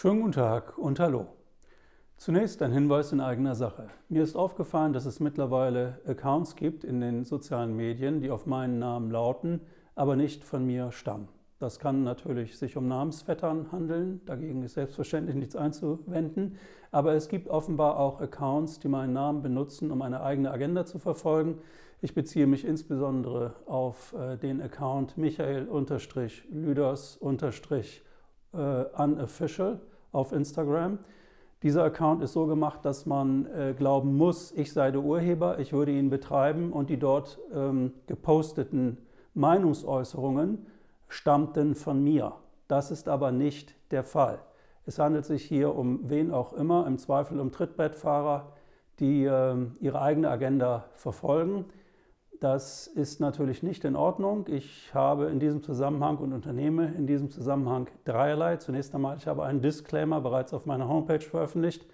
Schönen guten Tag und hallo. Zunächst ein Hinweis in eigener Sache. Mir ist aufgefallen, dass es mittlerweile Accounts gibt in den sozialen Medien, die auf meinen Namen lauten, aber nicht von mir stammen. Das kann natürlich sich um Namensvettern handeln, dagegen ist selbstverständlich nichts einzuwenden, aber es gibt offenbar auch Accounts, die meinen Namen benutzen, um eine eigene Agenda zu verfolgen. Ich beziehe mich insbesondere auf äh, den Account Michael-Lüders-unofficial auf Instagram. Dieser Account ist so gemacht, dass man äh, glauben muss, ich sei der Urheber, ich würde ihn betreiben und die dort ähm, geposteten Meinungsäußerungen stammten von mir. Das ist aber nicht der Fall. Es handelt sich hier um wen auch immer, im Zweifel um Trittbettfahrer, die äh, ihre eigene Agenda verfolgen. Das ist natürlich nicht in Ordnung. Ich habe in diesem Zusammenhang und unternehme in diesem Zusammenhang dreierlei. Zunächst einmal, ich habe einen Disclaimer bereits auf meiner Homepage veröffentlicht,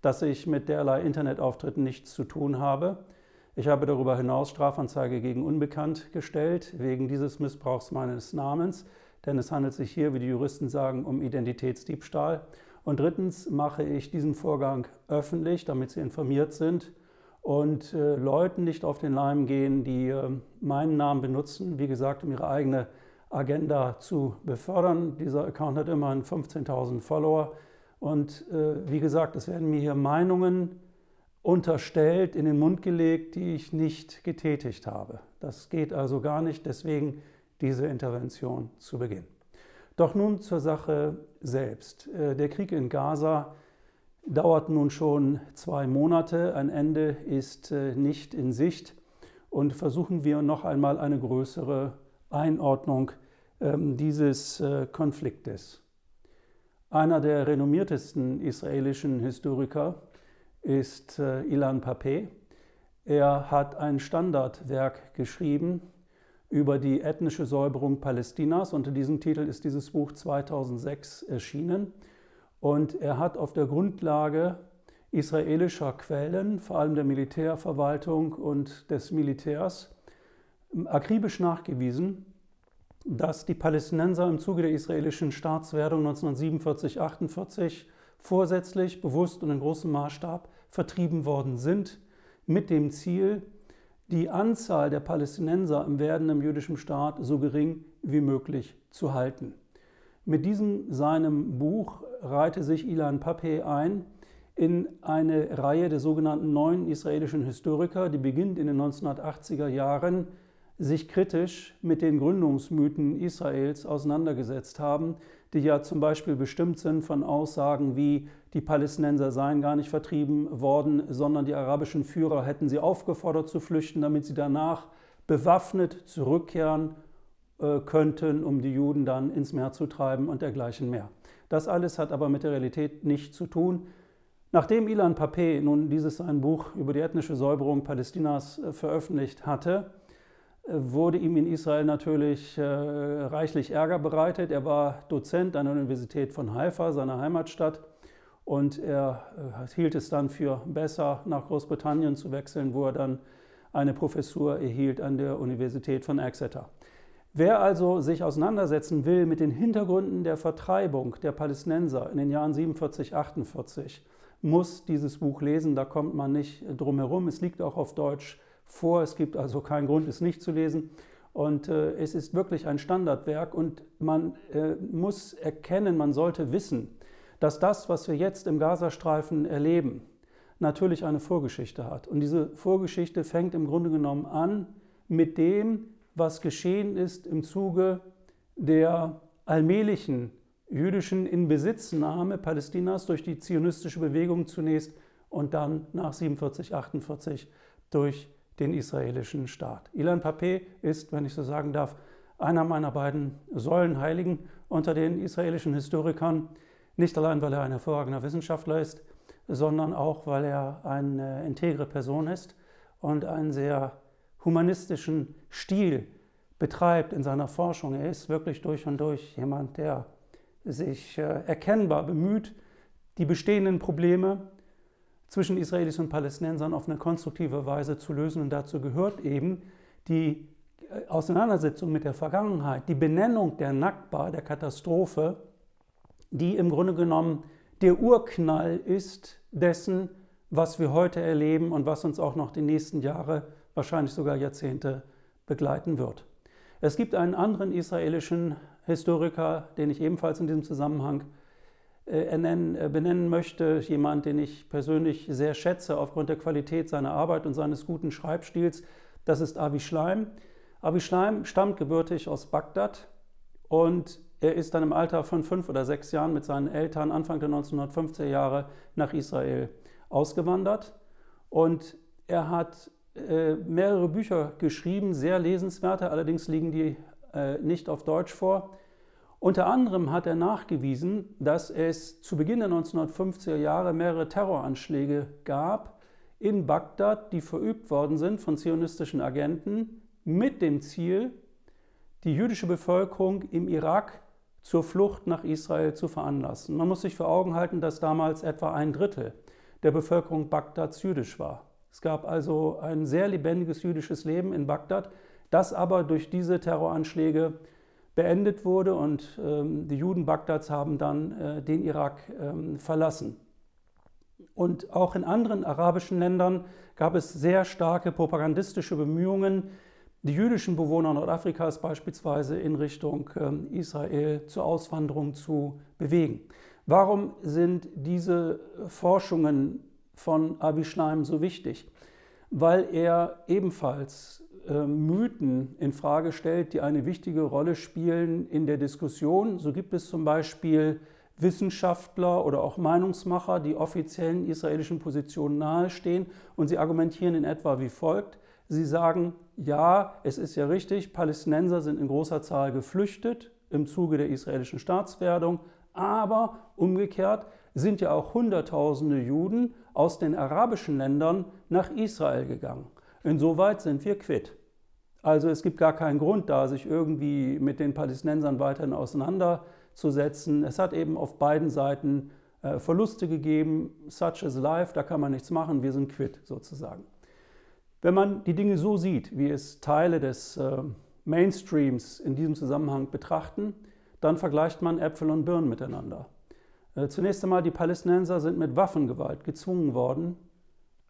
dass ich mit derlei Internetauftritten nichts zu tun habe. Ich habe darüber hinaus Strafanzeige gegen Unbekannt gestellt, wegen dieses Missbrauchs meines Namens, denn es handelt sich hier, wie die Juristen sagen, um Identitätsdiebstahl. Und drittens mache ich diesen Vorgang öffentlich, damit Sie informiert sind und äh, Leuten nicht auf den Leim gehen, die äh, meinen Namen benutzen, wie gesagt, um ihre eigene Agenda zu befördern. Dieser Account hat immerhin 15.000 Follower. Und äh, wie gesagt, es werden mir hier Meinungen unterstellt, in den Mund gelegt, die ich nicht getätigt habe. Das geht also gar nicht, deswegen diese Intervention zu Beginn. Doch nun zur Sache selbst. Äh, der Krieg in Gaza dauert nun schon zwei Monate, ein Ende ist äh, nicht in Sicht und versuchen wir noch einmal eine größere Einordnung ähm, dieses äh, Konfliktes. Einer der renommiertesten israelischen Historiker ist äh, Ilan Pape. Er hat ein Standardwerk geschrieben über die ethnische Säuberung Palästinas. Unter diesem Titel ist dieses Buch 2006 erschienen. Und er hat auf der Grundlage israelischer Quellen, vor allem der Militärverwaltung und des Militärs, akribisch nachgewiesen, dass die Palästinenser im Zuge der israelischen Staatswerdung 1947-48 vorsätzlich, bewusst und in großem Maßstab vertrieben worden sind, mit dem Ziel, die Anzahl der Palästinenser im werdenden jüdischen Staat so gering wie möglich zu halten. Mit diesem seinem Buch reihte sich Ilan Pape ein in eine Reihe der sogenannten neuen israelischen Historiker, die beginnt in den 1980er Jahren, sich kritisch mit den Gründungsmythen Israels auseinandergesetzt haben, die ja zum Beispiel bestimmt sind von Aussagen wie, die Palästinenser seien gar nicht vertrieben worden, sondern die arabischen Führer hätten sie aufgefordert zu flüchten, damit sie danach bewaffnet zurückkehren äh, könnten, um die Juden dann ins Meer zu treiben und dergleichen mehr. Das alles hat aber mit der Realität nichts zu tun. Nachdem Ilan Pape nun dieses sein Buch über die ethnische Säuberung Palästinas äh, veröffentlicht hatte, äh, wurde ihm in Israel natürlich reichlich Ärger bereitet. Er war Dozent an der Universität von Haifa, seiner Heimatstadt, und er hielt es dann für besser, nach Großbritannien zu wechseln, wo er dann eine Professur erhielt an der Universität von Exeter. Wer also sich auseinandersetzen will mit den Hintergründen der Vertreibung der Palästinenser in den Jahren 47, 48, muss dieses Buch lesen. Da kommt man nicht drum herum. Es liegt auch auf Deutsch vor. Es gibt also keinen Grund, es nicht zu lesen. Und äh, es ist wirklich ein Standardwerk und man äh, muss erkennen, man sollte wissen, dass das, was wir jetzt im Gazastreifen erleben, natürlich eine Vorgeschichte hat. Und diese Vorgeschichte fängt im Grunde genommen an mit dem, was geschehen ist im Zuge der allmählichen jüdischen Inbesitznahme Palästinas durch die zionistische Bewegung zunächst und dann nach 47, 48 durch den israelischen Staat. Ilan Pape ist, wenn ich so sagen darf, einer meiner beiden Säulenheiligen unter den israelischen Historikern, nicht allein, weil er ein hervorragender Wissenschaftler ist, sondern auch, weil er eine integre Person ist und ein sehr humanistischen Stil betreibt in seiner Forschung. Er ist wirklich durch und durch jemand, der sich äh, erkennbar bemüht, die bestehenden Probleme zwischen Israelis und Palästinensern auf eine konstruktive Weise zu lösen. Und dazu gehört eben die äh, Auseinandersetzung mit der Vergangenheit, die Benennung der Nakba, der Katastrophe, die im Grunde genommen der Urknall ist dessen, was wir heute erleben und was uns auch noch die nächsten Jahre, wahrscheinlich sogar Jahrzehnte begleiten wird. Es gibt einen anderen israelischen Historiker, den ich ebenfalls in diesem Zusammenhang äh, äh, benennen möchte, jemand, den ich persönlich sehr schätze aufgrund der Qualität seiner Arbeit und seines guten Schreibstils, das ist Avi Schleim. Avi Schleim stammt gebürtig aus Bagdad und er ist dann im Alter von fünf oder sechs Jahren mit seinen Eltern Anfang der 1950er Jahre nach Israel ausgewandert und er hat äh, mehrere Bücher geschrieben, sehr lesenswerte, allerdings liegen die äh, nicht auf Deutsch vor. Unter anderem hat er nachgewiesen, dass es zu Beginn der 1950er Jahre mehrere Terroranschläge gab in Bagdad, die verübt worden sind von zionistischen Agenten mit dem Ziel, die jüdische Bevölkerung im Irak zur Flucht nach Israel zu veranlassen. Man muss sich vor Augen halten, dass damals etwa ein Drittel der Bevölkerung Bagdads jüdisch war. Es gab also ein sehr lebendiges jüdisches Leben in Bagdad, das aber durch diese Terroranschläge beendet wurde und ähm, die Juden Bagdads haben dann äh, den Irak ähm, verlassen. Und auch in anderen arabischen Ländern gab es sehr starke propagandistische Bemühungen, die jüdischen Bewohner Nordafrikas beispielsweise in Richtung ähm, Israel zur Auswanderung zu bewegen. Warum sind diese Forschungen von Avi Schleim so wichtig? Weil er ebenfalls äh, Mythen in Frage stellt, die eine wichtige Rolle spielen in der Diskussion. So gibt es zum Beispiel Wissenschaftler oder auch Meinungsmacher, die offiziellen israelischen Positionen nahestehen und sie argumentieren in etwa wie folgt. Sie sagen, ja, es ist ja richtig, Palästinenser sind in großer Zahl geflüchtet im Zuge der israelischen Staatswerdung, aber umgekehrt sind ja auch Hunderttausende Juden aus den arabischen Ländern nach Israel gegangen. Insoweit sind wir quitt. Also es gibt gar keinen Grund da, sich irgendwie mit den Palästinensern weiterhin auseinanderzusetzen. Es hat eben auf beiden Seiten äh, Verluste gegeben. Such is life, da kann man nichts machen, wir sind quitt sozusagen. Wenn man die Dinge so sieht, wie es Teile des äh, Mainstreams in diesem Zusammenhang betrachten, dann vergleicht man Äpfel und Birnen miteinander. Äh, zunächst einmal, die Palästinenser sind mit Waffengewalt gezwungen worden,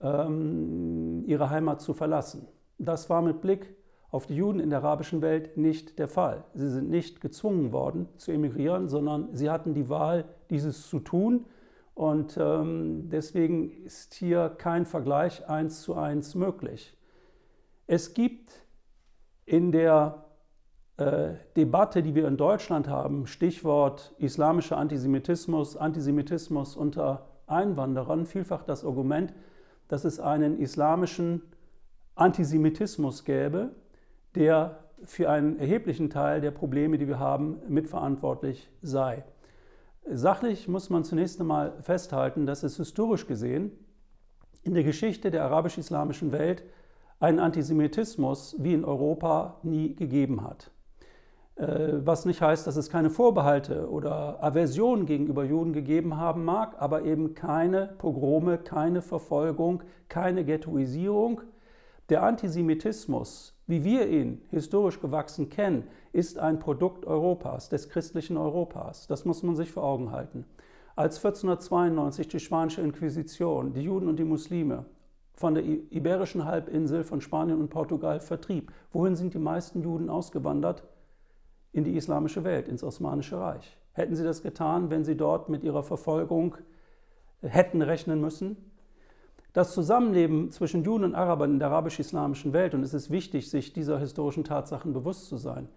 ähm, ihre Heimat zu verlassen. Das war mit Blick auf die Juden in der arabischen Welt nicht der Fall. Sie sind nicht gezwungen worden zu emigrieren, sondern sie hatten die Wahl, dieses zu tun. Und ähm, deswegen ist hier kein Vergleich eins zu eins möglich. Es gibt in der Debatte, die wir in Deutschland haben, Stichwort islamischer Antisemitismus, Antisemitismus unter Einwanderern, vielfach das Argument, dass es einen islamischen Antisemitismus gäbe, der für einen erheblichen Teil der Probleme, die wir haben, mitverantwortlich sei. Sachlich muss man zunächst einmal festhalten, dass es historisch gesehen in der Geschichte der arabisch-islamischen Welt einen Antisemitismus wie in Europa nie gegeben hat. Äh, was nicht heißt, dass es keine Vorbehalte oder Aversion gegenüber Juden gegeben haben mag, aber eben keine Pogrome, keine Verfolgung, keine Ghettoisierung. Der Antisemitismus, wie wir ihn historisch gewachsen kennen, ist ein Produkt Europas, des christlichen Europas. Das muss man sich vor Augen halten. Als 1492 die spanische Inquisition die Juden und die Muslime von der iberischen Halbinsel von Spanien und Portugal vertrieb, wohin sind die meisten Juden ausgewandert? In die islamische Welt, ins Osmanische Reich. Hätten sie das getan, wenn sie dort mit ihrer Verfolgung hätten rechnen müssen? Das Zusammenleben zwischen Juden und Arabern in der arabisch-islamischen Welt, und es ist wichtig, sich dieser historischen Tatsachen bewusst zu sein,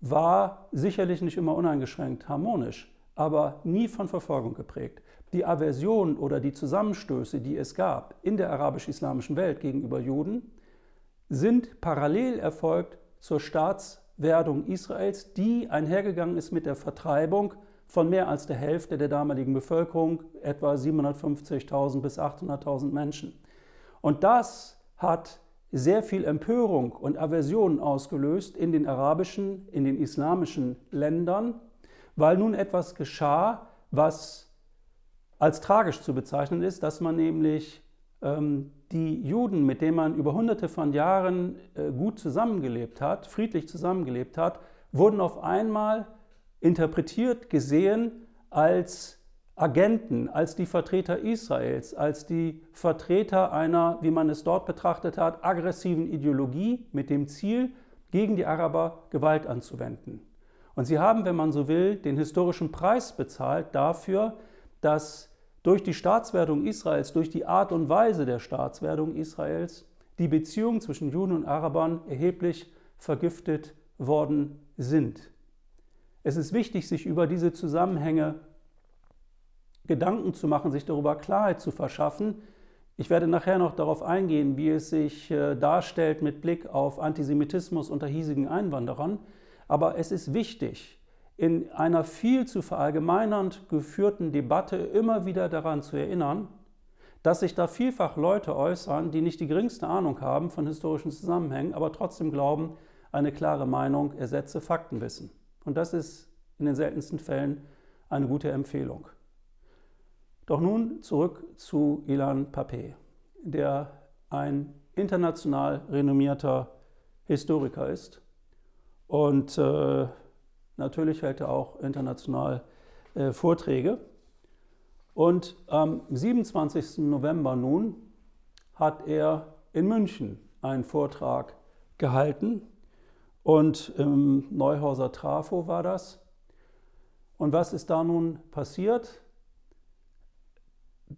war sicherlich nicht immer uneingeschränkt harmonisch, aber nie von Verfolgung geprägt. Die Aversion oder die Zusammenstöße, die es gab in der arabisch-islamischen Welt gegenüber Juden, sind parallel erfolgt zur Staats- Werdung Israels, die einhergegangen ist mit der Vertreibung von mehr als der Hälfte der damaligen Bevölkerung, etwa 750.000 bis 800.000 Menschen. Und das hat sehr viel Empörung und Aversion ausgelöst in den arabischen, in den islamischen Ländern, weil nun etwas geschah, was als tragisch zu bezeichnen ist, dass man nämlich ähm, die Juden, mit denen man über hunderte von Jahren äh, gut zusammengelebt hat, friedlich zusammengelebt hat, wurden auf einmal interpretiert, gesehen als Agenten, als die Vertreter Israels, als die Vertreter einer, wie man es dort betrachtet hat, aggressiven Ideologie mit dem Ziel, gegen die Araber Gewalt anzuwenden. Und sie haben, wenn man so will, den historischen Preis bezahlt dafür, dass durch die Staatswerdung Israels, durch die Art und Weise der Staatswerdung Israels, die Beziehungen zwischen Juden und Arabern erheblich vergiftet worden sind. Es ist wichtig, sich über diese Zusammenhänge Gedanken zu machen, sich darüber Klarheit zu verschaffen. Ich werde nachher noch darauf eingehen, wie es sich äh, darstellt mit Blick auf Antisemitismus unter hiesigen Einwanderern. Aber es ist wichtig, in einer viel zu verallgemeinernd geführten Debatte immer wieder daran zu erinnern, dass sich da vielfach Leute äußern, die nicht die geringste Ahnung haben von historischen Zusammenhängen, aber trotzdem glauben, eine klare Meinung ersetze Faktenwissen. Und das ist in den seltensten Fällen eine gute Empfehlung. Doch nun zurück zu Ilan Pape, der ein international renommierter Historiker ist und äh, natürlich hält er auch international äh, Vorträge. Und am 27. November nun hat er in München einen Vortrag gehalten und im Neuhauser Trafo war das. Und was ist da nun passiert?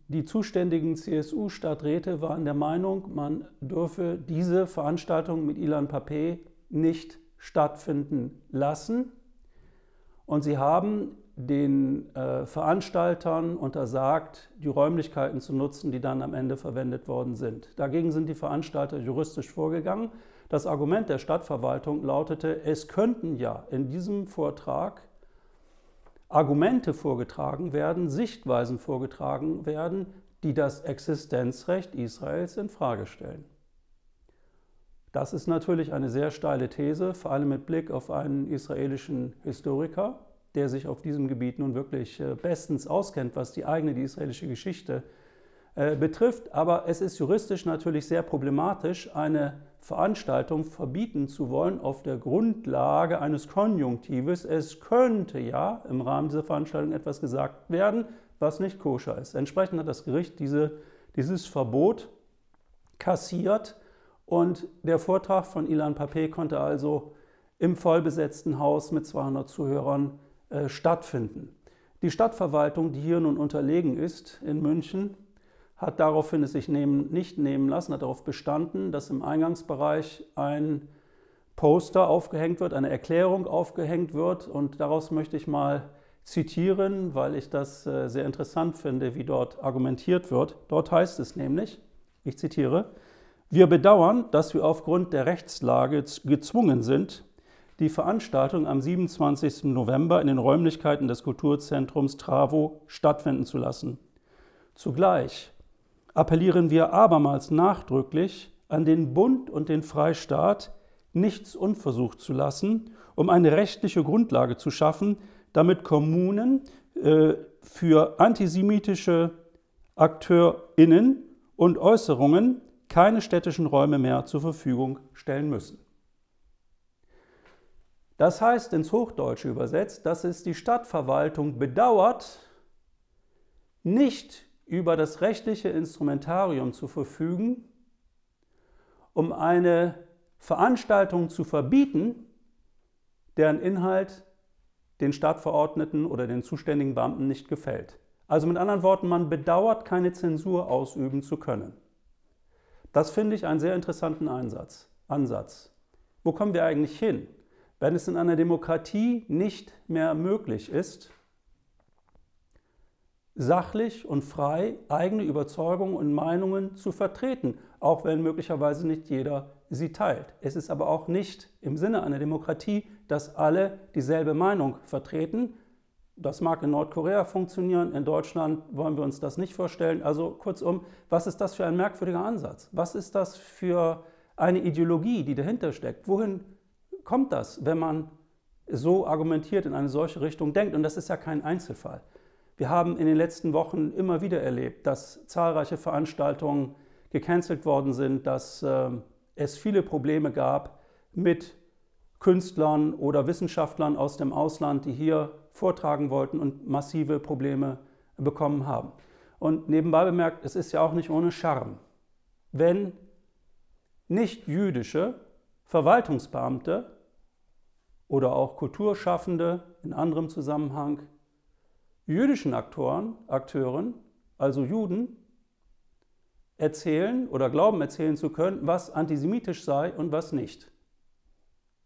Die zuständigen CSU-Stadträte waren der Meinung, man dürfe diese Veranstaltung mit Ilan Pape nicht stattfinden lassen. Und sie haben den äh, Veranstaltern untersagt, die Räumlichkeiten zu nutzen, die dann am Ende verwendet worden sind. Dagegen sind die Veranstalter juristisch vorgegangen. Das Argument der Stadtverwaltung lautete, es könnten ja in diesem Vortrag Argumente vorgetragen werden, Sichtweisen vorgetragen werden, die das Existenzrecht Israels in Frage stellen. Das ist natürlich eine sehr steile These, vor allem mit Blick auf einen israelischen Historiker, der sich auf diesem Gebiet nun wirklich äh, bestens auskennt, was die eigene, die israelische Geschichte äh, betrifft. Aber es ist juristisch natürlich sehr problematisch, eine Veranstaltung verbieten zu wollen auf der Grundlage eines Konjunktives. Es könnte ja im Rahmen dieser Veranstaltung etwas gesagt werden, was nicht koscher ist. Entsprechend hat das Gericht diese, dieses Verbot kassiert und der Vortrag von Ilan Pape konnte also im vollbesetzten Haus mit 200 Zuhörern äh, stattfinden. Die Stadtverwaltung, die hier nun unterlegen ist in München, hat daraufhin es sich nehmen, nicht nehmen lassen, hat darauf bestanden, dass im Eingangsbereich ein Poster aufgehängt wird, eine Erklärung aufgehängt wird. Und daraus möchte ich mal zitieren, weil ich das äh, sehr interessant finde, wie dort argumentiert wird. Dort heißt es nämlich, ich zitiere, wir bedauern, dass wir aufgrund der Rechtslage gezwungen sind, die Veranstaltung am 27. November in den Räumlichkeiten des Kulturzentrums Travo stattfinden zu lassen. Zugleich appellieren wir abermals nachdrücklich an den Bund und den Freistaat, nichts unversucht zu lassen, um eine rechtliche Grundlage zu schaffen, damit Kommunen äh, für antisemitische AkteurInnen und Äußerungen keine städtischen Räume mehr zur Verfügung stellen müssen. Das heißt ins Hochdeutsche übersetzt, dass es die Stadtverwaltung bedauert, nicht über das rechtliche Instrumentarium zu verfügen, um eine Veranstaltung zu verbieten, deren Inhalt den Stadtverordneten oder den zuständigen Beamten nicht gefällt. Also mit anderen Worten, man bedauert, keine Zensur ausüben zu können. Das finde ich einen sehr interessanten Einsatz, Ansatz. Wo kommen wir eigentlich hin? Wenn es in einer Demokratie nicht mehr möglich ist, sachlich und frei eigene Überzeugungen und Meinungen zu vertreten, auch wenn möglicherweise nicht jeder sie teilt. Es ist aber auch nicht im Sinne einer Demokratie, dass alle dieselbe Meinung vertreten, das mag in Nordkorea funktionieren, in Deutschland wollen wir uns das nicht vorstellen. Also kurzum, was ist das für ein merkwürdiger Ansatz? Was ist das für eine Ideologie, die dahinter steckt? Wohin kommt das, wenn man so argumentiert, in eine solche Richtung denkt? Und das ist ja kein Einzelfall. Wir haben in den letzten Wochen immer wieder erlebt, dass zahlreiche Veranstaltungen gecancelt worden sind, dass äh, es viele Probleme gab mit Künstlern oder Wissenschaftlern aus dem Ausland, die hier vortragen wollten und massive Probleme bekommen haben. Und nebenbei bemerkt, es ist ja auch nicht ohne Charme, wenn nicht jüdische Verwaltungsbeamte oder auch Kulturschaffende in anderem Zusammenhang jüdischen Aktoren, Akteuren, also Juden, erzählen oder glauben erzählen zu können, was antisemitisch sei und was nicht.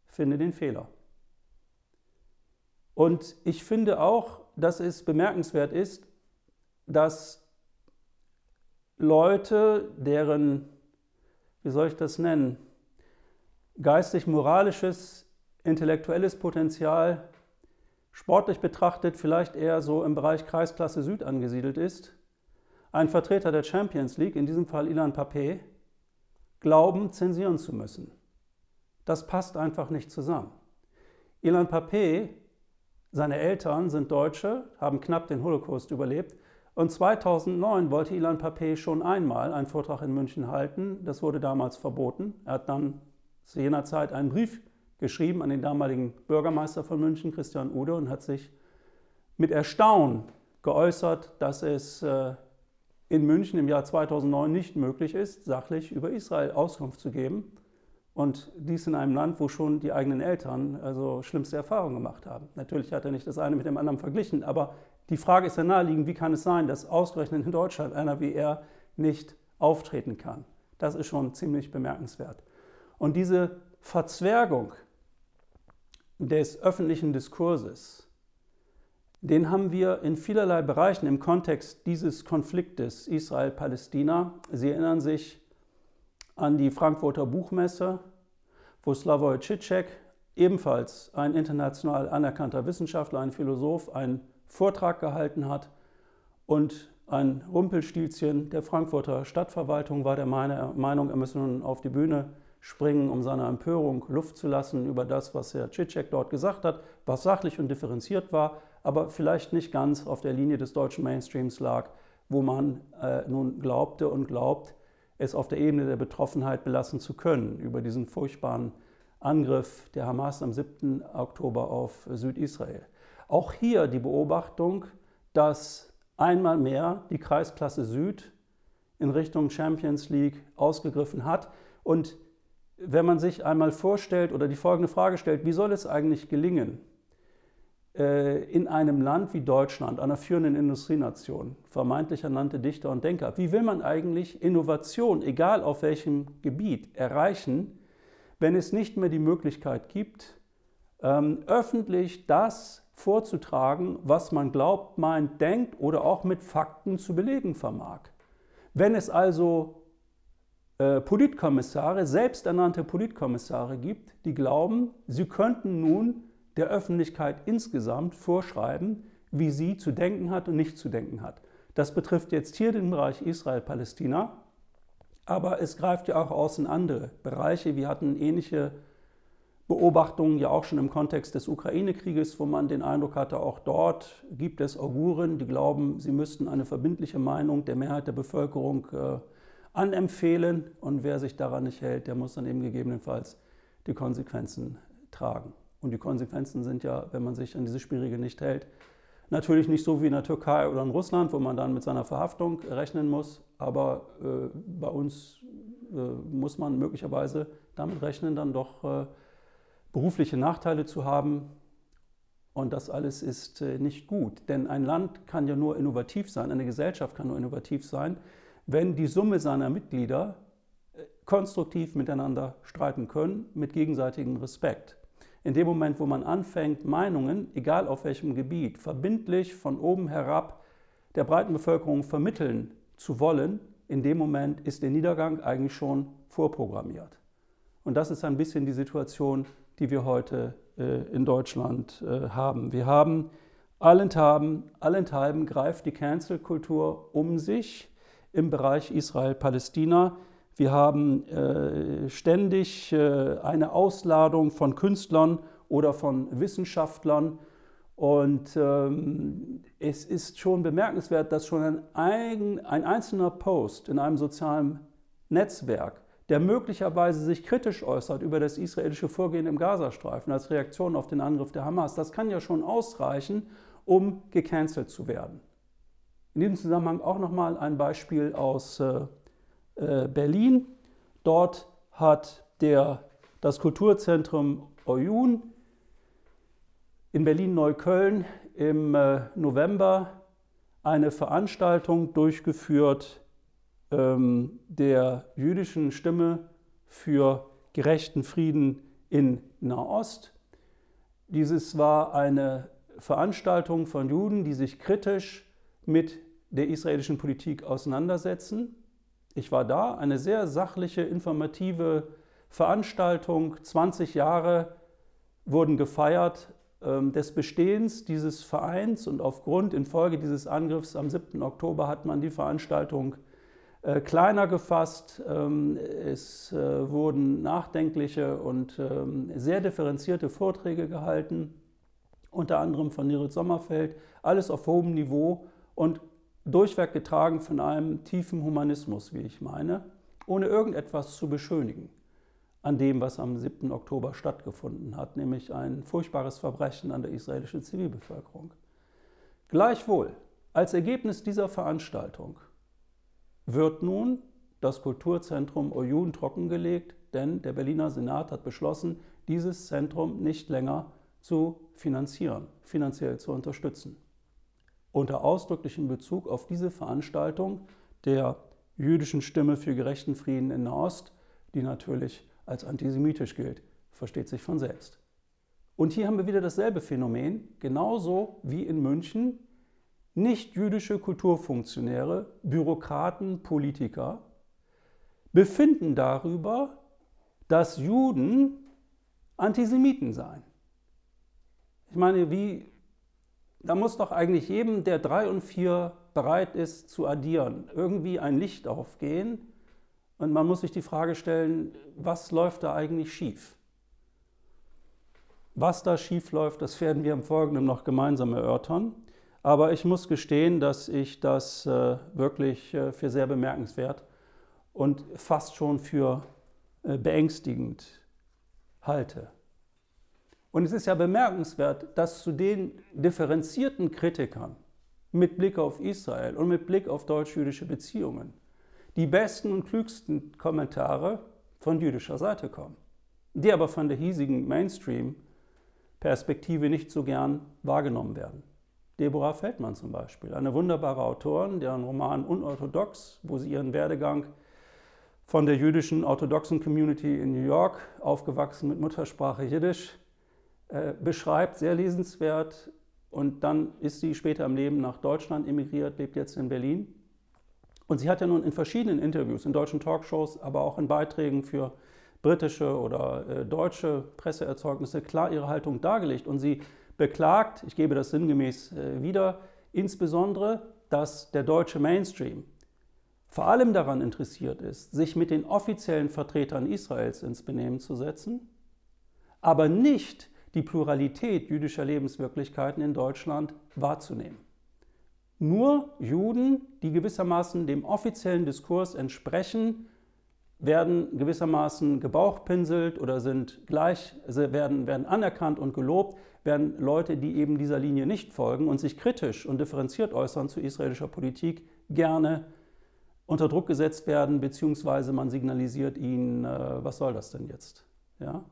Finde den Fehler. Und ich finde auch, dass es bemerkenswert ist, dass Leute, deren, wie soll ich das nennen, geistig-moralisches, intellektuelles Potenzial sportlich betrachtet vielleicht eher so im Bereich Kreisklasse Süd angesiedelt ist, ein Vertreter der Champions League, in diesem Fall Ilan Papé, glauben, zensieren zu müssen. Das passt einfach nicht zusammen. Ilan Papé, seine Eltern sind Deutsche, haben knapp den Holocaust überlebt und 2009 wollte Ilan Papé schon einmal einen Vortrag in München halten. Das wurde damals verboten. Er hat dann zu jener Zeit einen Brief geschrieben an den damaligen Bürgermeister von München, Christian Ude, und hat sich mit Erstaunen geäußert, dass es äh, in München im Jahr 2009 nicht möglich ist, sachlich über Israel Auskunft zu geben. Und dies in einem Land, wo schon die eigenen Eltern also schlimmste Erfahrungen gemacht haben. Natürlich hat er nicht das eine mit dem anderen verglichen, aber die Frage ist ja naheliegend, wie kann es sein, dass ausgerechnet in Deutschland einer wie er nicht auftreten kann? Das ist schon ziemlich bemerkenswert. Und diese Verzwergung des öffentlichen Diskurses, den haben wir in vielerlei Bereichen im Kontext dieses Konfliktes Israel-Palästina. Sie erinnern sich an die Frankfurter Buchmesse, wo Slavoj Žižek, ebenfalls ein international anerkannter Wissenschaftler, ein Philosoph, einen Vortrag gehalten hat und ein Rumpelstilzchen der Frankfurter Stadtverwaltung war der Meinung, er müsse nun auf die Bühne springen, um seiner Empörung Luft zu lassen über das, was Herr Cicek dort gesagt hat, was sachlich und differenziert war, aber vielleicht nicht ganz auf der Linie des deutschen Mainstreams lag, wo man äh, nun glaubte und glaubt, es auf der Ebene der Betroffenheit belassen zu können über diesen furchtbaren Angriff der Hamas am 7. Oktober auf Südisrael. Auch hier die Beobachtung, dass einmal mehr die Kreisklasse Süd in Richtung Champions League ausgegriffen hat. Und wenn man sich einmal vorstellt oder die folgende Frage stellt, wie soll es eigentlich gelingen, in einem Land wie Deutschland, einer führenden Industrienation, vermeintlich ernannte Dichter und Denker, wie will man eigentlich Innovation, egal auf welchem Gebiet, erreichen, wenn es nicht mehr die Möglichkeit gibt, ähm, öffentlich das vorzutragen, was man glaubt, meint, denkt oder auch mit Fakten zu belegen vermag. Wenn es also äh, Politkommissare, selbsternannte Politkommissare gibt, die glauben, sie könnten nun der Öffentlichkeit insgesamt vorschreiben, wie sie zu denken hat und nicht zu denken hat. Das betrifft jetzt hier den Bereich Israel-Palästina, aber es greift ja auch aus in andere Bereiche. Wir hatten ähnliche Beobachtungen ja auch schon im Kontext des Ukraine-Krieges, wo man den Eindruck hatte, auch dort gibt es Auguren, die glauben, sie müssten eine verbindliche Meinung der Mehrheit der Bevölkerung äh, anempfehlen und wer sich daran nicht hält, der muss dann eben gegebenenfalls die Konsequenzen tragen. Und die Konsequenzen sind ja, wenn man sich an diese Spielregeln nicht hält, natürlich nicht so wie in der Türkei oder in Russland, wo man dann mit seiner Verhaftung rechnen muss, aber äh, bei uns äh, muss man möglicherweise damit rechnen, dann doch äh, berufliche Nachteile zu haben. Und das alles ist äh, nicht gut, denn ein Land kann ja nur innovativ sein, eine Gesellschaft kann nur innovativ sein, wenn die Summe seiner Mitglieder äh, konstruktiv miteinander streiten können, mit gegenseitigem Respekt. In dem Moment, wo man anfängt, Meinungen, egal auf welchem Gebiet, verbindlich von oben herab der breiten Bevölkerung vermitteln zu wollen, in dem Moment ist der Niedergang eigentlich schon vorprogrammiert. Und das ist ein bisschen die Situation, die wir heute äh, in Deutschland äh, haben. Wir haben allenthalben, allenthalben greift die Cancel-Kultur um sich im Bereich Israel-Palästina. Wir haben äh, ständig äh, eine Ausladung von Künstlern oder von Wissenschaftlern. Und ähm, es ist schon bemerkenswert, dass schon ein, ein, ein einzelner Post in einem sozialen Netzwerk der möglicherweise sich kritisch äußert über das israelische Vorgehen im Gazastreifen als Reaktion auf den Angriff der Hamas, das kann ja schon ausreichen, um gecancelt zu werden. In diesem Zusammenhang auch nochmal ein Beispiel aus äh, äh, Berlin. Dort hat der, das Kulturzentrum Oyun in Berlin-Neukölln im äh, November eine Veranstaltung durchgeführt ähm, der jüdischen Stimme für gerechten Frieden in Nahost. Dieses war eine Veranstaltung von Juden, die sich kritisch mit der israelischen Politik auseinandersetzen. Ich war da, eine sehr sachliche, informative Veranstaltung. 20 Jahre wurden gefeiert ähm, des Bestehens dieses Vereins und aufgrund infolge dieses Angriffs am 7. Oktober hat man die Veranstaltung äh, kleiner gefasst. Ähm, es äh, wurden nachdenkliche und ähm, sehr differenzierte Vorträge gehalten, unter anderem von Nirit Sommerfeld, alles auf hohem Niveau und durchweg getragen von einem tiefen Humanismus, wie ich meine, ohne irgendetwas zu beschönigen an dem, was am 7. Oktober stattgefunden hat, nämlich ein furchtbares Verbrechen an der israelischen Zivilbevölkerung. Gleichwohl, als Ergebnis dieser Veranstaltung wird nun das Kulturzentrum Oyun trockengelegt, denn der Berliner Senat hat beschlossen, dieses Zentrum nicht länger zu finanzieren, finanziell zu unterstützen unter ausdrücklichem Bezug auf diese Veranstaltung der jüdischen Stimme für gerechten Frieden in Nahost, die natürlich als antisemitisch gilt, versteht sich von selbst. Und hier haben wir wieder dasselbe Phänomen, genauso wie in München nicht-jüdische Kulturfunktionäre, Bürokraten, Politiker befinden darüber, dass Juden Antisemiten seien. Ich meine, wie da muss doch eigentlich jedem, der drei und vier bereit ist zu addieren, irgendwie ein Licht aufgehen. Und man muss sich die Frage stellen, was läuft da eigentlich schief? Was da schief läuft, das werden wir im Folgenden noch gemeinsam erörtern. Aber ich muss gestehen, dass ich das äh, wirklich äh, für sehr bemerkenswert und fast schon für äh, beängstigend halte. Und es ist ja bemerkenswert, dass zu den differenzierten Kritikern mit Blick auf Israel und mit Blick auf deutsch-jüdische Beziehungen die besten und klügsten Kommentare von jüdischer Seite kommen, die aber von der hiesigen Mainstream-Perspektive nicht so gern wahrgenommen werden. Deborah Feldmann zum Beispiel, eine wunderbare Autorin, deren Roman Unorthodox, wo sie ihren Werdegang von der jüdischen orthodoxen Community in New York, aufgewachsen mit Muttersprache Jiddisch, äh, beschreibt, sehr lesenswert. Und dann ist sie später im Leben nach Deutschland emigriert, lebt jetzt in Berlin. Und sie hat ja nun in verschiedenen Interviews, in deutschen Talkshows, aber auch in Beiträgen für britische oder äh, deutsche Presseerzeugnisse klar ihre Haltung dargelegt. Und sie beklagt, ich gebe das sinngemäß äh, wieder, insbesondere, dass der deutsche Mainstream vor allem daran interessiert ist, sich mit den offiziellen Vertretern Israels ins Benehmen zu setzen, aber nicht die Pluralität jüdischer Lebenswirklichkeiten in Deutschland wahrzunehmen. Nur Juden, die gewissermaßen dem offiziellen Diskurs entsprechen, werden gewissermaßen gebauchpinselt oder sind gleich, also werden, werden anerkannt und gelobt, werden Leute, die eben dieser Linie nicht folgen und sich kritisch und differenziert äußern zu israelischer Politik, gerne unter Druck gesetzt werden, beziehungsweise man signalisiert ihnen, äh, was soll das denn jetzt? Ja?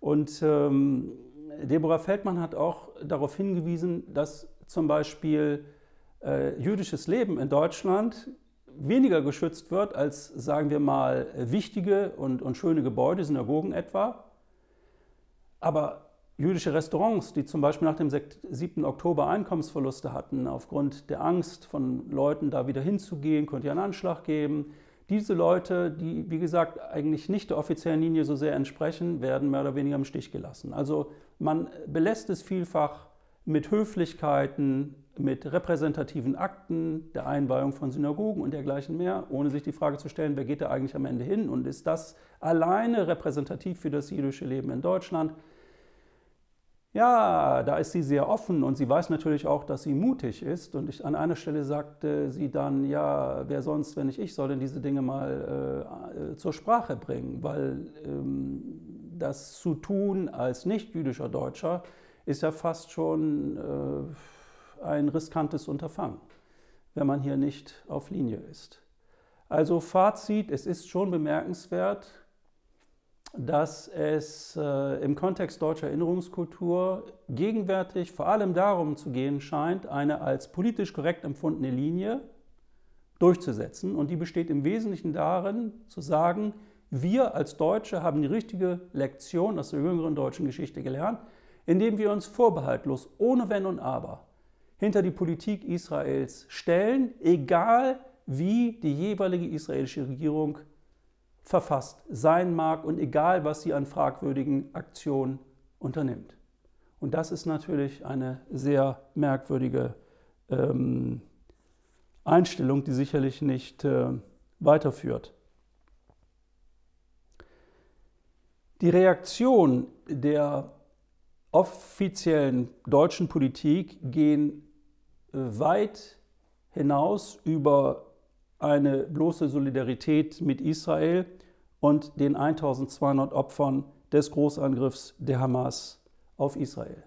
Und ähm, Deborah Feldmann hat auch darauf hingewiesen, dass zum Beispiel äh, jüdisches Leben in Deutschland weniger geschützt wird als, sagen wir mal, wichtige und, und schöne Gebäude, Synagogen etwa. Aber jüdische Restaurants, die zum Beispiel nach dem 7. Oktober Einkommensverluste hatten, aufgrund der Angst von Leuten da wieder hinzugehen, könnte ja einen Anschlag geben, diese Leute, die, wie gesagt, eigentlich nicht der offiziellen Linie so sehr entsprechen, werden mehr oder weniger im Stich gelassen. Also man belässt es vielfach mit Höflichkeiten, mit repräsentativen Akten, der Einweihung von Synagogen und dergleichen mehr, ohne sich die Frage zu stellen, wer geht da eigentlich am Ende hin und ist das alleine repräsentativ für das jüdische Leben in Deutschland? Ja, da ist sie sehr offen und sie weiß natürlich auch, dass sie mutig ist. Und ich, an einer Stelle sagte sie dann, ja, wer sonst, wenn nicht ich, soll denn diese Dinge mal äh, zur Sprache bringen, weil ähm, das zu tun als nicht-jüdischer Deutscher ist ja fast schon äh, ein riskantes Unterfangen, wenn man hier nicht auf Linie ist. Also Fazit, es ist schon bemerkenswert, dass es äh, im Kontext deutscher Erinnerungskultur gegenwärtig vor allem darum zu gehen scheint, eine als politisch korrekt empfundene Linie durchzusetzen. Und die besteht im Wesentlichen darin, zu sagen, wir als Deutsche haben die richtige Lektion aus der jüngeren deutschen Geschichte gelernt, indem wir uns vorbehaltlos, ohne Wenn und Aber, hinter die Politik Israels stellen, egal wie die jeweilige israelische Regierung verfasst sein mag und egal, was sie an fragwürdigen Aktionen unternimmt. Und das ist natürlich eine sehr merkwürdige ähm, Einstellung, die sicherlich nicht äh, weiterführt. Die Reaktion der offiziellen deutschen Politik gehen äh, weit hinaus über eine bloße Solidarität mit Israel und den 1200 Opfern des Großangriffs der Hamas auf Israel.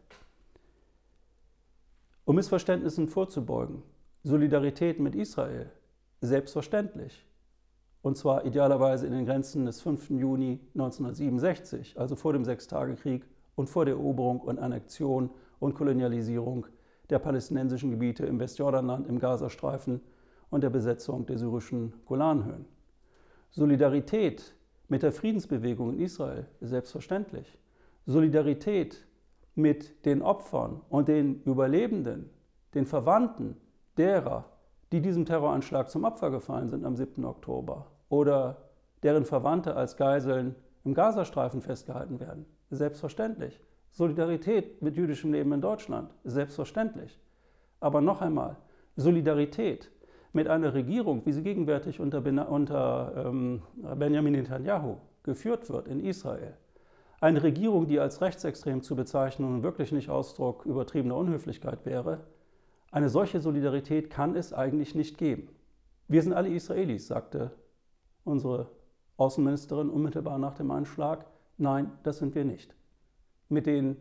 Um Missverständnissen vorzubeugen, Solidarität mit Israel, selbstverständlich. Und zwar idealerweise in den Grenzen des 5. Juni 1967, also vor dem Sechstagekrieg und vor der Eroberung und Annexion und Kolonialisierung der palästinensischen Gebiete im Westjordanland, im Gazastreifen und der Besetzung der syrischen Golanhöhen. Solidarität mit der Friedensbewegung in Israel selbstverständlich. Solidarität mit den Opfern und den Überlebenden, den Verwandten derer, die diesem Terroranschlag zum Opfer gefallen sind am 7. Oktober oder deren Verwandte als Geiseln im Gazastreifen festgehalten werden. Selbstverständlich. Solidarität mit jüdischem Leben in Deutschland. Selbstverständlich. Aber noch einmal, Solidarität mit einer Regierung, wie sie gegenwärtig unter, unter ähm, Benjamin Netanyahu geführt wird in Israel, eine Regierung, die als rechtsextrem zu bezeichnen und wirklich nicht Ausdruck übertriebener Unhöflichkeit wäre, eine solche Solidarität kann es eigentlich nicht geben. Wir sind alle Israelis, sagte unsere Außenministerin unmittelbar nach dem Anschlag. Nein, das sind wir nicht. Mit den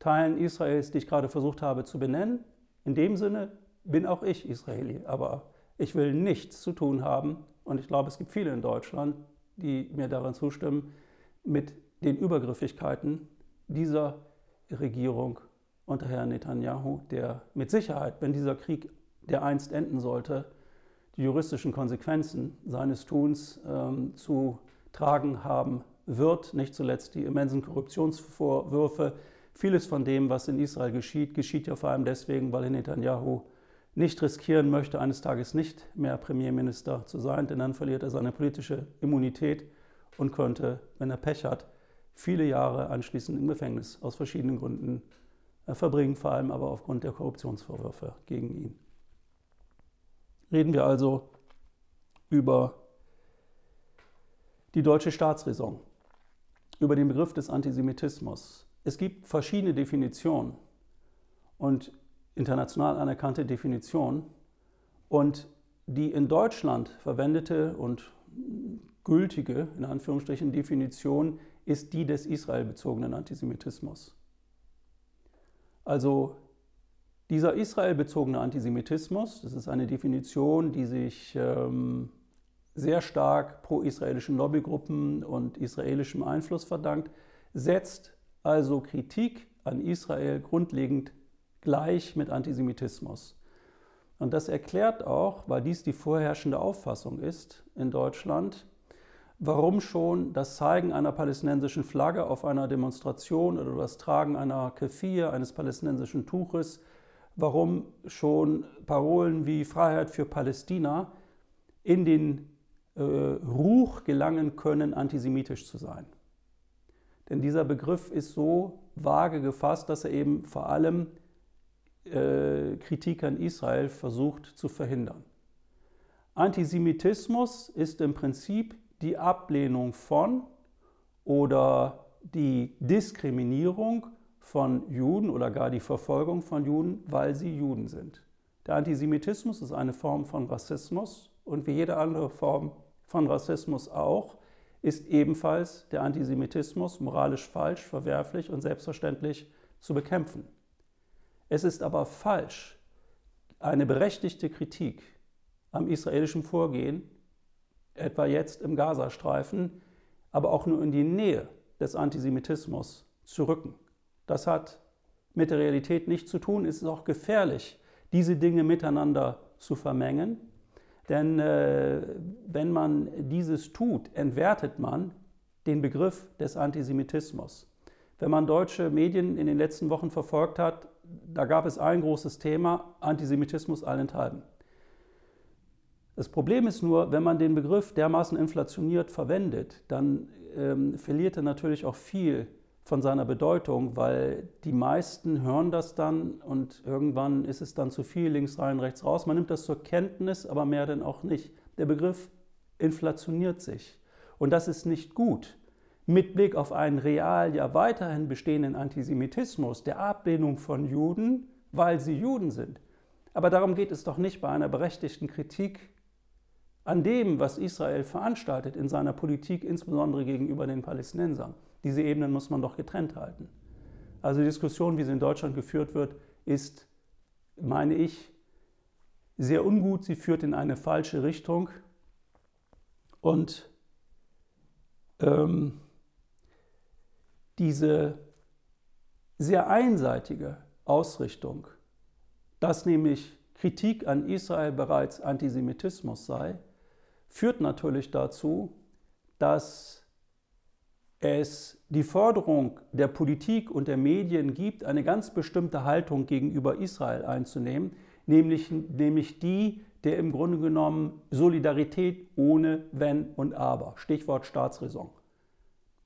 Teilen Israels, die ich gerade versucht habe zu benennen, in dem Sinne bin auch ich Israeli, aber ich will nichts zu tun haben, und ich glaube, es gibt viele in Deutschland, die mir daran zustimmen, mit den Übergriffigkeiten dieser Regierung unter Herrn Netanyahu, der mit Sicherheit, wenn dieser Krieg, der einst enden sollte, die juristischen Konsequenzen seines Tuns ähm, zu tragen haben wird, nicht zuletzt die immensen Korruptionsvorwürfe. Vieles von dem, was in Israel geschieht, geschieht ja vor allem deswegen, weil Netanyahu nicht riskieren möchte, eines Tages nicht mehr Premierminister zu sein, denn dann verliert er seine politische Immunität und könnte, wenn er Pech hat, viele Jahre anschließend im Gefängnis aus verschiedenen Gründen verbringen, vor allem aber aufgrund der Korruptionsvorwürfe gegen ihn. Reden wir also über die deutsche Staatsräson, über den Begriff des Antisemitismus. Es gibt verschiedene Definitionen und international anerkannte Definition. Und die in Deutschland verwendete und gültige, in Anführungsstrichen, Definition ist die des israelbezogenen Antisemitismus. Also dieser israelbezogene Antisemitismus, das ist eine Definition, die sich ähm, sehr stark pro-israelischen Lobbygruppen und israelischem Einfluss verdankt, setzt also Kritik an Israel grundlegend gleich mit Antisemitismus. Und das erklärt auch, weil dies die vorherrschende Auffassung ist in Deutschland, warum schon das Zeigen einer palästinensischen Flagge auf einer Demonstration oder das Tragen einer Kefir, eines palästinensischen Tuches, warum schon Parolen wie Freiheit für Palästina in den äh, Ruch gelangen können, antisemitisch zu sein. Denn dieser Begriff ist so vage gefasst, dass er eben vor allem äh, Kritik an Israel versucht zu verhindern. Antisemitismus ist im Prinzip die Ablehnung von oder die Diskriminierung von Juden oder gar die Verfolgung von Juden, weil sie Juden sind. Der Antisemitismus ist eine Form von Rassismus und wie jede andere Form von Rassismus auch, ist ebenfalls der Antisemitismus moralisch falsch, verwerflich und selbstverständlich zu bekämpfen. Es ist aber falsch, eine berechtigte Kritik am israelischen Vorgehen, etwa jetzt im Gazastreifen, aber auch nur in die Nähe des Antisemitismus zu rücken. Das hat mit der Realität nichts zu tun. Es ist auch gefährlich, diese Dinge miteinander zu vermengen. Denn äh, wenn man dieses tut, entwertet man den Begriff des Antisemitismus. Wenn man deutsche Medien in den letzten Wochen verfolgt hat, da gab es ein großes Thema, Antisemitismus allenthalben. Das Problem ist nur, wenn man den Begriff dermaßen inflationiert verwendet, dann ähm, verliert er natürlich auch viel von seiner Bedeutung, weil die meisten hören das dann und irgendwann ist es dann zu viel, links rein, rechts raus. Man nimmt das zur Kenntnis, aber mehr denn auch nicht. Der Begriff inflationiert sich und das ist nicht gut. Mit Blick auf einen real ja weiterhin bestehenden Antisemitismus, der Ablehnung von Juden, weil sie Juden sind. Aber darum geht es doch nicht bei einer berechtigten Kritik an dem, was Israel veranstaltet in seiner Politik, insbesondere gegenüber den Palästinensern. Diese Ebenen muss man doch getrennt halten. Also die Diskussion, wie sie in Deutschland geführt wird, ist, meine ich, sehr ungut. Sie führt in eine falsche Richtung. Und ähm, diese sehr einseitige Ausrichtung, dass nämlich Kritik an Israel bereits Antisemitismus sei, führt natürlich dazu, dass es die Forderung der Politik und der Medien gibt, eine ganz bestimmte Haltung gegenüber Israel einzunehmen, nämlich, nämlich die der im Grunde genommen Solidarität ohne Wenn und Aber. Stichwort Staatsräson.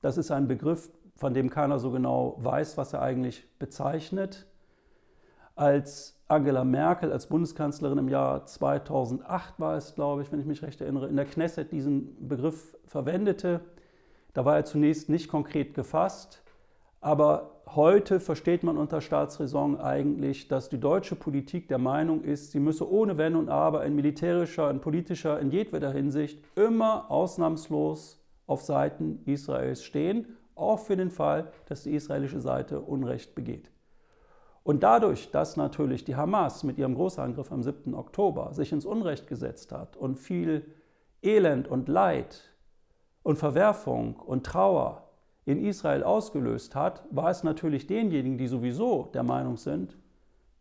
Das ist ein Begriff, von dem keiner so genau weiß, was er eigentlich bezeichnet. Als Angela Merkel als Bundeskanzlerin im Jahr 2008 war es, glaube ich, wenn ich mich recht erinnere, in der Knesset diesen Begriff verwendete, da war er zunächst nicht konkret gefasst, aber heute versteht man unter Staatsräson eigentlich, dass die deutsche Politik der Meinung ist, sie müsse ohne Wenn und Aber in militärischer, in politischer, in jedweder Hinsicht immer ausnahmslos auf Seiten Israels stehen, auch für den Fall, dass die israelische Seite Unrecht begeht. Und dadurch, dass natürlich die Hamas mit ihrem Großangriff am 7. Oktober sich ins Unrecht gesetzt hat und viel Elend und Leid und Verwerfung und Trauer in Israel ausgelöst hat, war es natürlich denjenigen, die sowieso der Meinung sind,